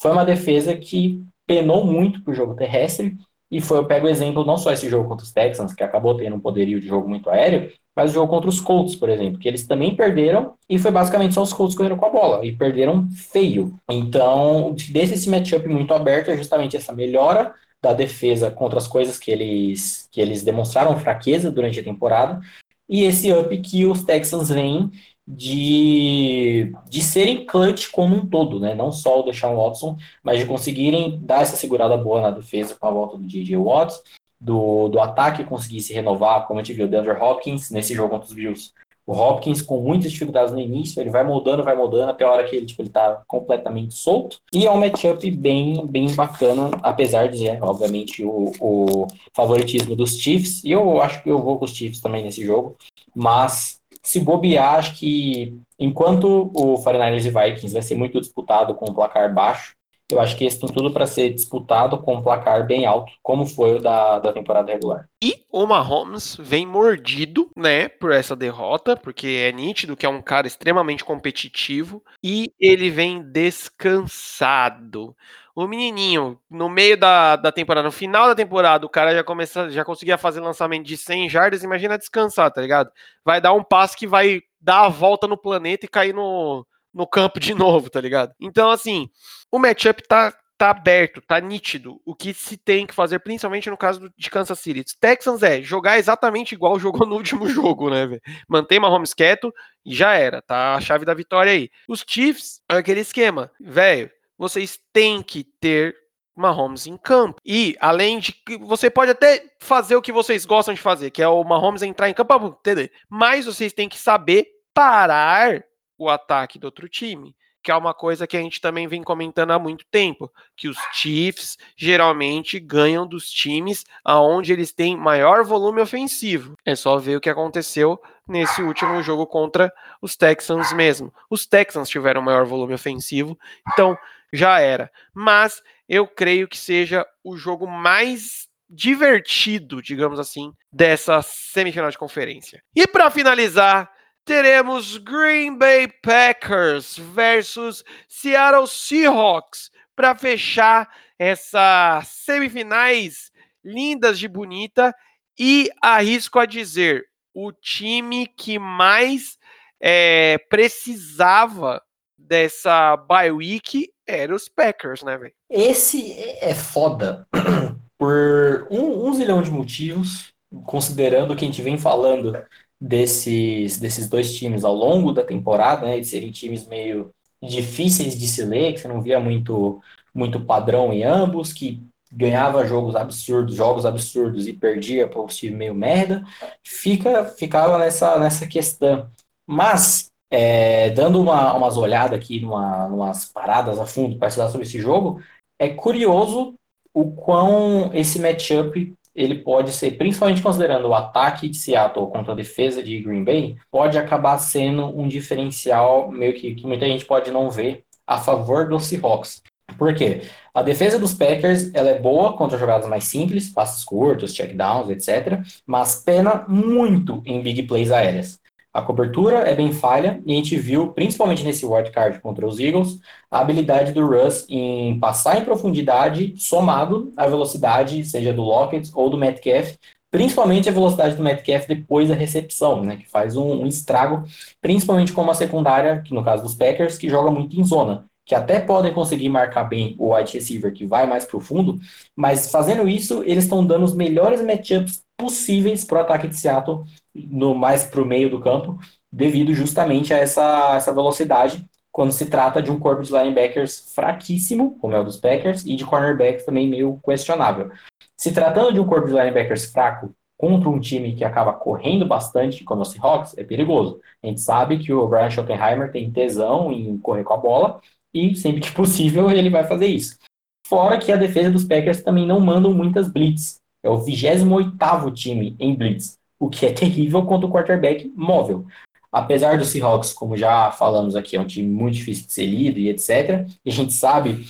foi uma defesa que penou muito para o jogo terrestre, e foi, eu pego o exemplo, não só esse jogo contra os Texans, que acabou tendo um poderio de jogo muito aéreo, mas o jogo contra os Colts, por exemplo, que eles também perderam, e foi basicamente só os Colts correndo com a bola, e perderam feio. Então, desse esse matchup muito aberto, é justamente essa melhora da defesa contra as coisas que eles, que eles demonstraram fraqueza durante a temporada, e esse up que os Texans vêm de, de serem clutch como um todo, né? Não só o Deshaun Watson, mas de conseguirem dar essa segurada boa na defesa com a volta do J.J. Watts, do, do ataque conseguir se renovar, como a gente viu o Denver Hopkins nesse jogo contra os Bills, o Hopkins, com muitas dificuldades no início, ele vai moldando, vai moldando, até a hora que ele, tipo, ele tá completamente solto. E é um matchup bem, bem bacana, apesar de, é, obviamente, o, o favoritismo dos Chiefs. E eu acho que eu vou com os Chiefs também nesse jogo. Mas, se bobear, acho que enquanto o 49ers e Vikings vai ser muito disputado com um placar baixo, eu acho que esse tem tudo para ser disputado com um placar bem alto, como foi o da, da temporada regular.
E o Mahomes vem mordido, né, por essa derrota, porque é nítido que é um cara extremamente competitivo e ele vem descansado. O menininho, no meio da, da temporada, no final da temporada, o cara já começa, já conseguia fazer lançamento de 100 jardas, imagina descansar, tá ligado? Vai dar um passo que vai dar a volta no planeta e cair no, no campo de novo, tá ligado? Então, assim, o matchup tá tá aberto, tá nítido o que se tem que fazer, principalmente no caso de Kansas City. Texans é jogar exatamente igual jogou no último jogo, né, velho? Manter Mahomes quieto e já era, tá a chave da vitória aí. Os Chiefs, é aquele esquema, velho, vocês têm que ter Mahomes em campo. E, além de que você pode até fazer o que vocês gostam de fazer, que é o Mahomes entrar em campo, entender? Mas vocês têm que saber parar o ataque do outro time que é uma coisa que a gente também vem comentando há muito tempo, que os Chiefs geralmente ganham dos times aonde eles têm maior volume ofensivo. É só ver o que aconteceu nesse último jogo contra os Texans mesmo. Os Texans tiveram maior volume ofensivo, então já era. Mas eu creio que seja o jogo mais divertido, digamos assim, dessa semifinal de conferência. E para finalizar, teremos Green Bay Packers versus Seattle Seahawks para fechar essas semifinais lindas de bonita e arrisco a dizer o time que mais é, precisava dessa bye week era os Packers, né, velho?
Esse é foda por um, um zilhão de motivos, considerando que a gente vem falando desses, desses dois times ao longo da temporada, né, de serem times meio difíceis de se ler, que você não via muito, muito padrão em ambos, que ganhava jogos absurdos, jogos absurdos e perdia para o time meio merda, fica, ficava nessa, nessa questão. Mas, é, dando uma, umas olhadas aqui, numa, umas paradas a fundo para estudar sobre esse jogo, é curioso o quão esse matchup ele pode ser, principalmente considerando o ataque de Seattle contra a defesa de Green Bay, pode acabar sendo um diferencial meio que, que muita gente pode não ver a favor dos Seahawks. Por quê? A defesa dos Packers ela é boa contra jogadas mais simples, passos curtos, checkdowns, etc., mas pena muito em big plays aéreas. A cobertura é bem falha e a gente viu, principalmente nesse wildcard contra os Eagles, a habilidade do Russ em passar em profundidade somado à velocidade, seja do Lockett ou do Metcalf, principalmente a velocidade do Metcalf depois da recepção, né, que faz um, um estrago, principalmente com uma secundária, que no caso dos Packers, que joga muito em zona que até podem conseguir marcar bem o wide receiver que vai mais profundo, mas fazendo isso, eles estão dando os melhores matchups possíveis para o ataque de Seattle no mais para o meio do campo, devido justamente a essa, essa velocidade quando se trata de um corpo de linebackers fraquíssimo, como é o dos Packers, e de cornerbacks também meio questionável. Se tratando de um corpo de linebackers fraco contra um time que acaba correndo bastante, como o Seahawks, é perigoso. A gente sabe que o Brian Schottenheimer tem tesão em correr com a bola, e sempre que possível ele vai fazer isso. Fora que a defesa dos Packers também não mandam muitas blitz. É o 28º time em blitz, o que é terrível contra o quarterback móvel. Apesar do Seahawks, como já falamos aqui, é um time muito difícil de ser lido e etc. E a gente sabe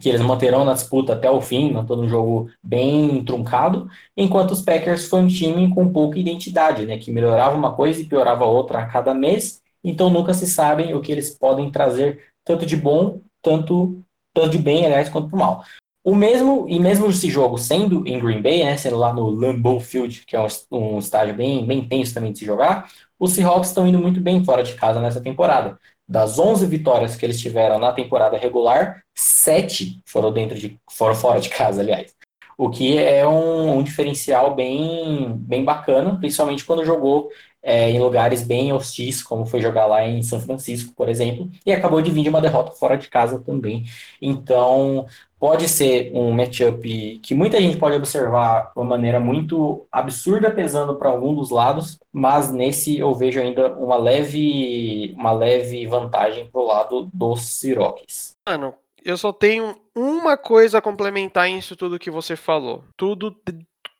que eles manterão na disputa até o fim, mantendo um jogo bem truncado, enquanto os Packers foi um time com pouca identidade, né, que melhorava uma coisa e piorava outra a cada mês, então nunca se sabem o que eles podem trazer tanto de bom, tanto, tanto de bem, aliás, quanto do mal. O mesmo, e mesmo esse jogo sendo em Green Bay, né, sendo lá no Lambeau Field, que é um, um estádio bem, bem tenso também de se jogar, os Seahawks estão indo muito bem fora de casa nessa temporada. Das 11 vitórias que eles tiveram na temporada regular, 7 foram dentro de foram fora de casa, aliás. O que é um, um diferencial bem, bem bacana, principalmente quando jogou é, em lugares bem hostis, como foi jogar lá em São Francisco, por exemplo, e acabou de vir de uma derrota fora de casa também. Então, pode ser um matchup que muita gente pode observar de uma maneira muito absurda, pesando para algum dos lados, mas nesse eu vejo ainda uma leve, uma leve vantagem para o lado dos Siroques.
Mano, eu só tenho uma coisa a complementar isso tudo que você falou. Tudo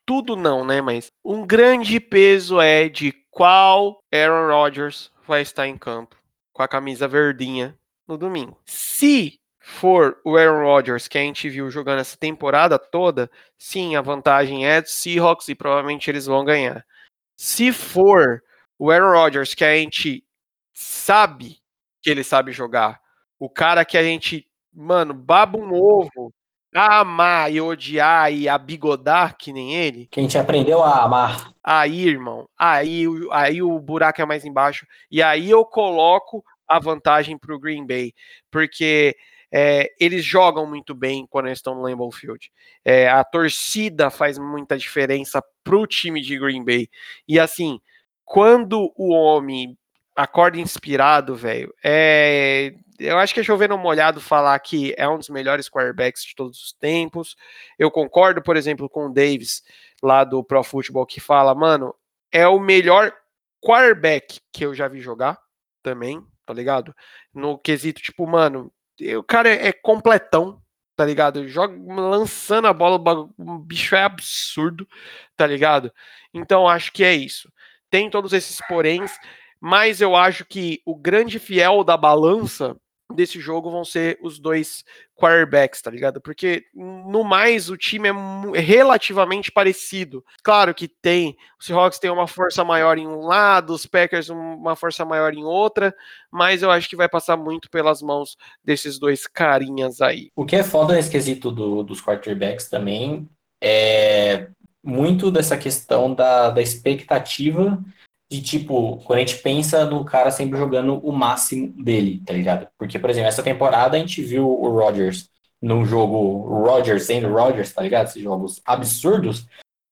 tudo não, né? Mas um grande peso é de qual Aaron Rodgers vai estar em campo com a camisa verdinha no domingo. Se for o Aaron Rodgers que a gente viu jogando essa temporada toda, sim, a vantagem é dos Seahawks e provavelmente eles vão ganhar. Se for o Aaron Rodgers que a gente sabe que ele sabe jogar, o cara que a gente, mano, baba um ovo amar e odiar e abigodar que nem ele.
Que a gente aprendeu a amar.
Aí, irmão, aí, aí o buraco é mais embaixo. E aí eu coloco a vantagem pro Green Bay. Porque é, eles jogam muito bem quando eles estão no Lambeau Field. É, a torcida faz muita diferença pro time de Green Bay. E assim, quando o homem acorda inspirado, velho, é, eu acho que é chovendo molhado falar que é um dos melhores quarterbacks de todos os tempos. Eu concordo, por exemplo, com o Davis, lá do Pro Football, que fala, mano, é o melhor quarterback que eu já vi jogar também, tá ligado? No quesito, tipo, mano, o cara é, é completão, tá ligado? Joga lançando a bola, o bicho é absurdo, tá ligado? Então acho que é isso. Tem todos esses poréns, mas eu acho que o grande fiel da balança desse jogo vão ser os dois quarterbacks, tá ligado? Porque no mais o time é relativamente parecido. Claro que tem, os Seahawks tem uma força maior em um lado, os Packers uma força maior em outra, mas eu acho que vai passar muito pelas mãos desses dois carinhas aí.
O que é foda nesse quesito do, dos quarterbacks também é muito dessa questão da, da expectativa de tipo, quando a gente pensa no cara sempre jogando o máximo dele, tá ligado? Porque, por exemplo, essa temporada a gente viu o Rodgers num jogo Rodgers sendo Rodgers, tá ligado? Esses jogos absurdos.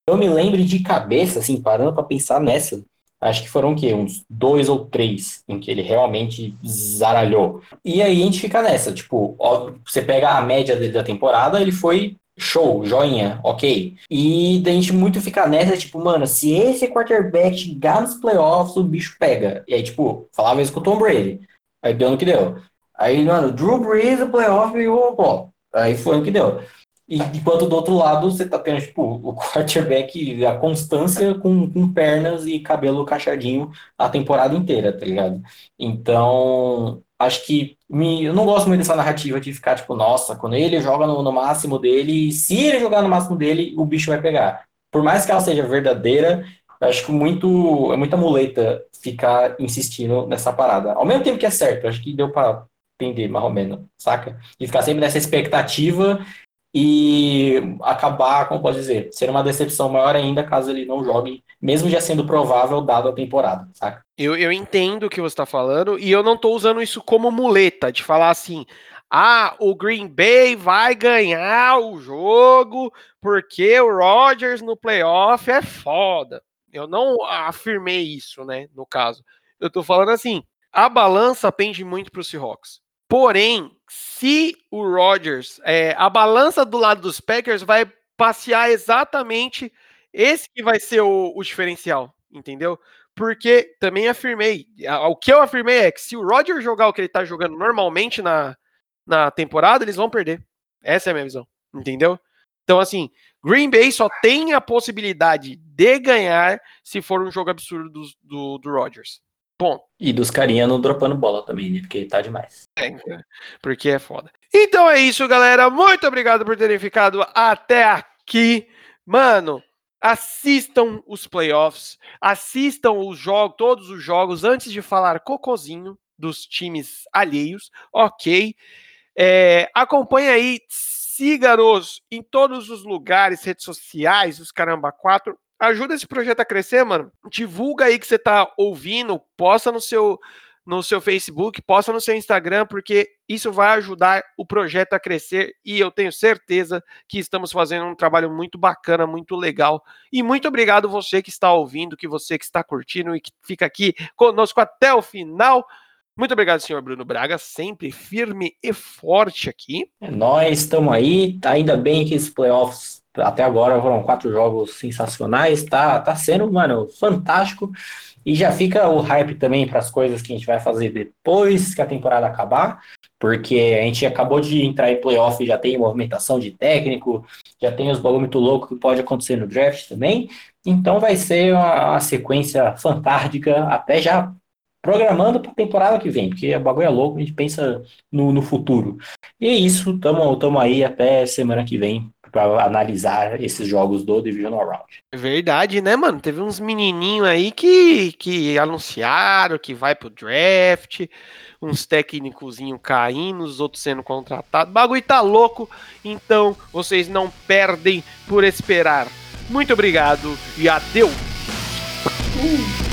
Eu me lembro de cabeça, assim, parando para pensar nessa. Acho que foram o quê? Uns dois ou três em que ele realmente zaralhou. E aí a gente fica nessa, tipo, ó, você pega a média da temporada, ele foi show, joinha, ok. E a gente muito fica nessa, tipo, mano, se esse quarterback chegar nos playoffs, o bicho pega. E aí, tipo, falava isso com o Tom Brady. Aí deu no que deu. Aí, mano, Drew Brees, o playoff, e o pô. Aí foi o que deu. E enquanto do outro lado você tá tendo, tipo, o quarterback, a constância com, com pernas e cabelo cachadinho a temporada inteira, tá ligado? Então, acho que me, eu não gosto muito dessa narrativa de ficar tipo, nossa, quando ele joga no, no, máximo dele, se ele jogar no máximo dele, o bicho vai pegar. Por mais que ela seja verdadeira, acho que muito é muita muleta ficar insistindo nessa parada. Ao mesmo tempo que é certo, acho que deu para entender mais ou menos, saca? E ficar sempre nessa expectativa e acabar, como pode dizer, ser uma decepção maior ainda caso ele não jogue, mesmo já sendo provável dado a temporada, saca?
Eu, eu entendo o que você está falando e eu não estou usando isso como muleta, de falar assim, ah, o Green Bay vai ganhar o jogo porque o Rodgers no playoff é foda. Eu não afirmei isso, né, no caso. Eu estou falando assim, a balança pende muito para os Seahawks. Porém, se o Rodgers, é, a balança do lado dos Packers vai passear exatamente esse que vai ser o, o diferencial, entendeu? Porque também afirmei, o que eu afirmei é que se o Rodgers jogar o que ele tá jogando normalmente na, na temporada, eles vão perder. Essa é a minha visão, entendeu? Então, assim, Green Bay só tem a possibilidade de ganhar se for um jogo absurdo do, do, do Rodgers. Ponto.
E dos carinha não dropando bola também, né? Porque tá demais.
É, porque é foda. Então é isso, galera. Muito obrigado por terem ficado até aqui. Mano, assistam os playoffs, assistam os jogos, todos os jogos, antes de falar cocozinho dos times alheios, ok? É, acompanhe aí, siga-nos em todos os lugares, redes sociais, os Caramba 4. Ajuda esse projeto a crescer, mano. Divulga aí que você tá ouvindo, posta no seu no seu Facebook, posta no seu Instagram, porque isso vai ajudar o projeto a crescer e eu tenho certeza que estamos fazendo um trabalho muito bacana, muito legal. E muito obrigado você que está ouvindo, que você que está curtindo e que fica aqui conosco até o final. Muito obrigado, senhor Bruno Braga, sempre firme e forte aqui.
É nós estamos aí, ainda bem que esses playoffs até agora foram quatro jogos sensacionais, tá, tá sendo, mano, fantástico. E já fica o hype também para as coisas que a gente vai fazer depois que a temporada acabar, porque a gente acabou de entrar em playoff já tem movimentação de técnico, já tem os bagulho muito louco que pode acontecer no draft também. Então vai ser uma, uma sequência fantástica, até já programando para a temporada que vem, porque o bagulho é louco, a gente pensa no, no futuro. E é isso, tamo, tamo aí até semana que vem para analisar esses jogos do Divisional Round.
É verdade, né, mano? Teve uns menininhos aí que, que anunciaram que vai pro draft, uns técnicozinho caindo, os outros sendo contratados. O bagulho tá louco, então vocês não perdem por esperar. Muito obrigado e adeus! Uh.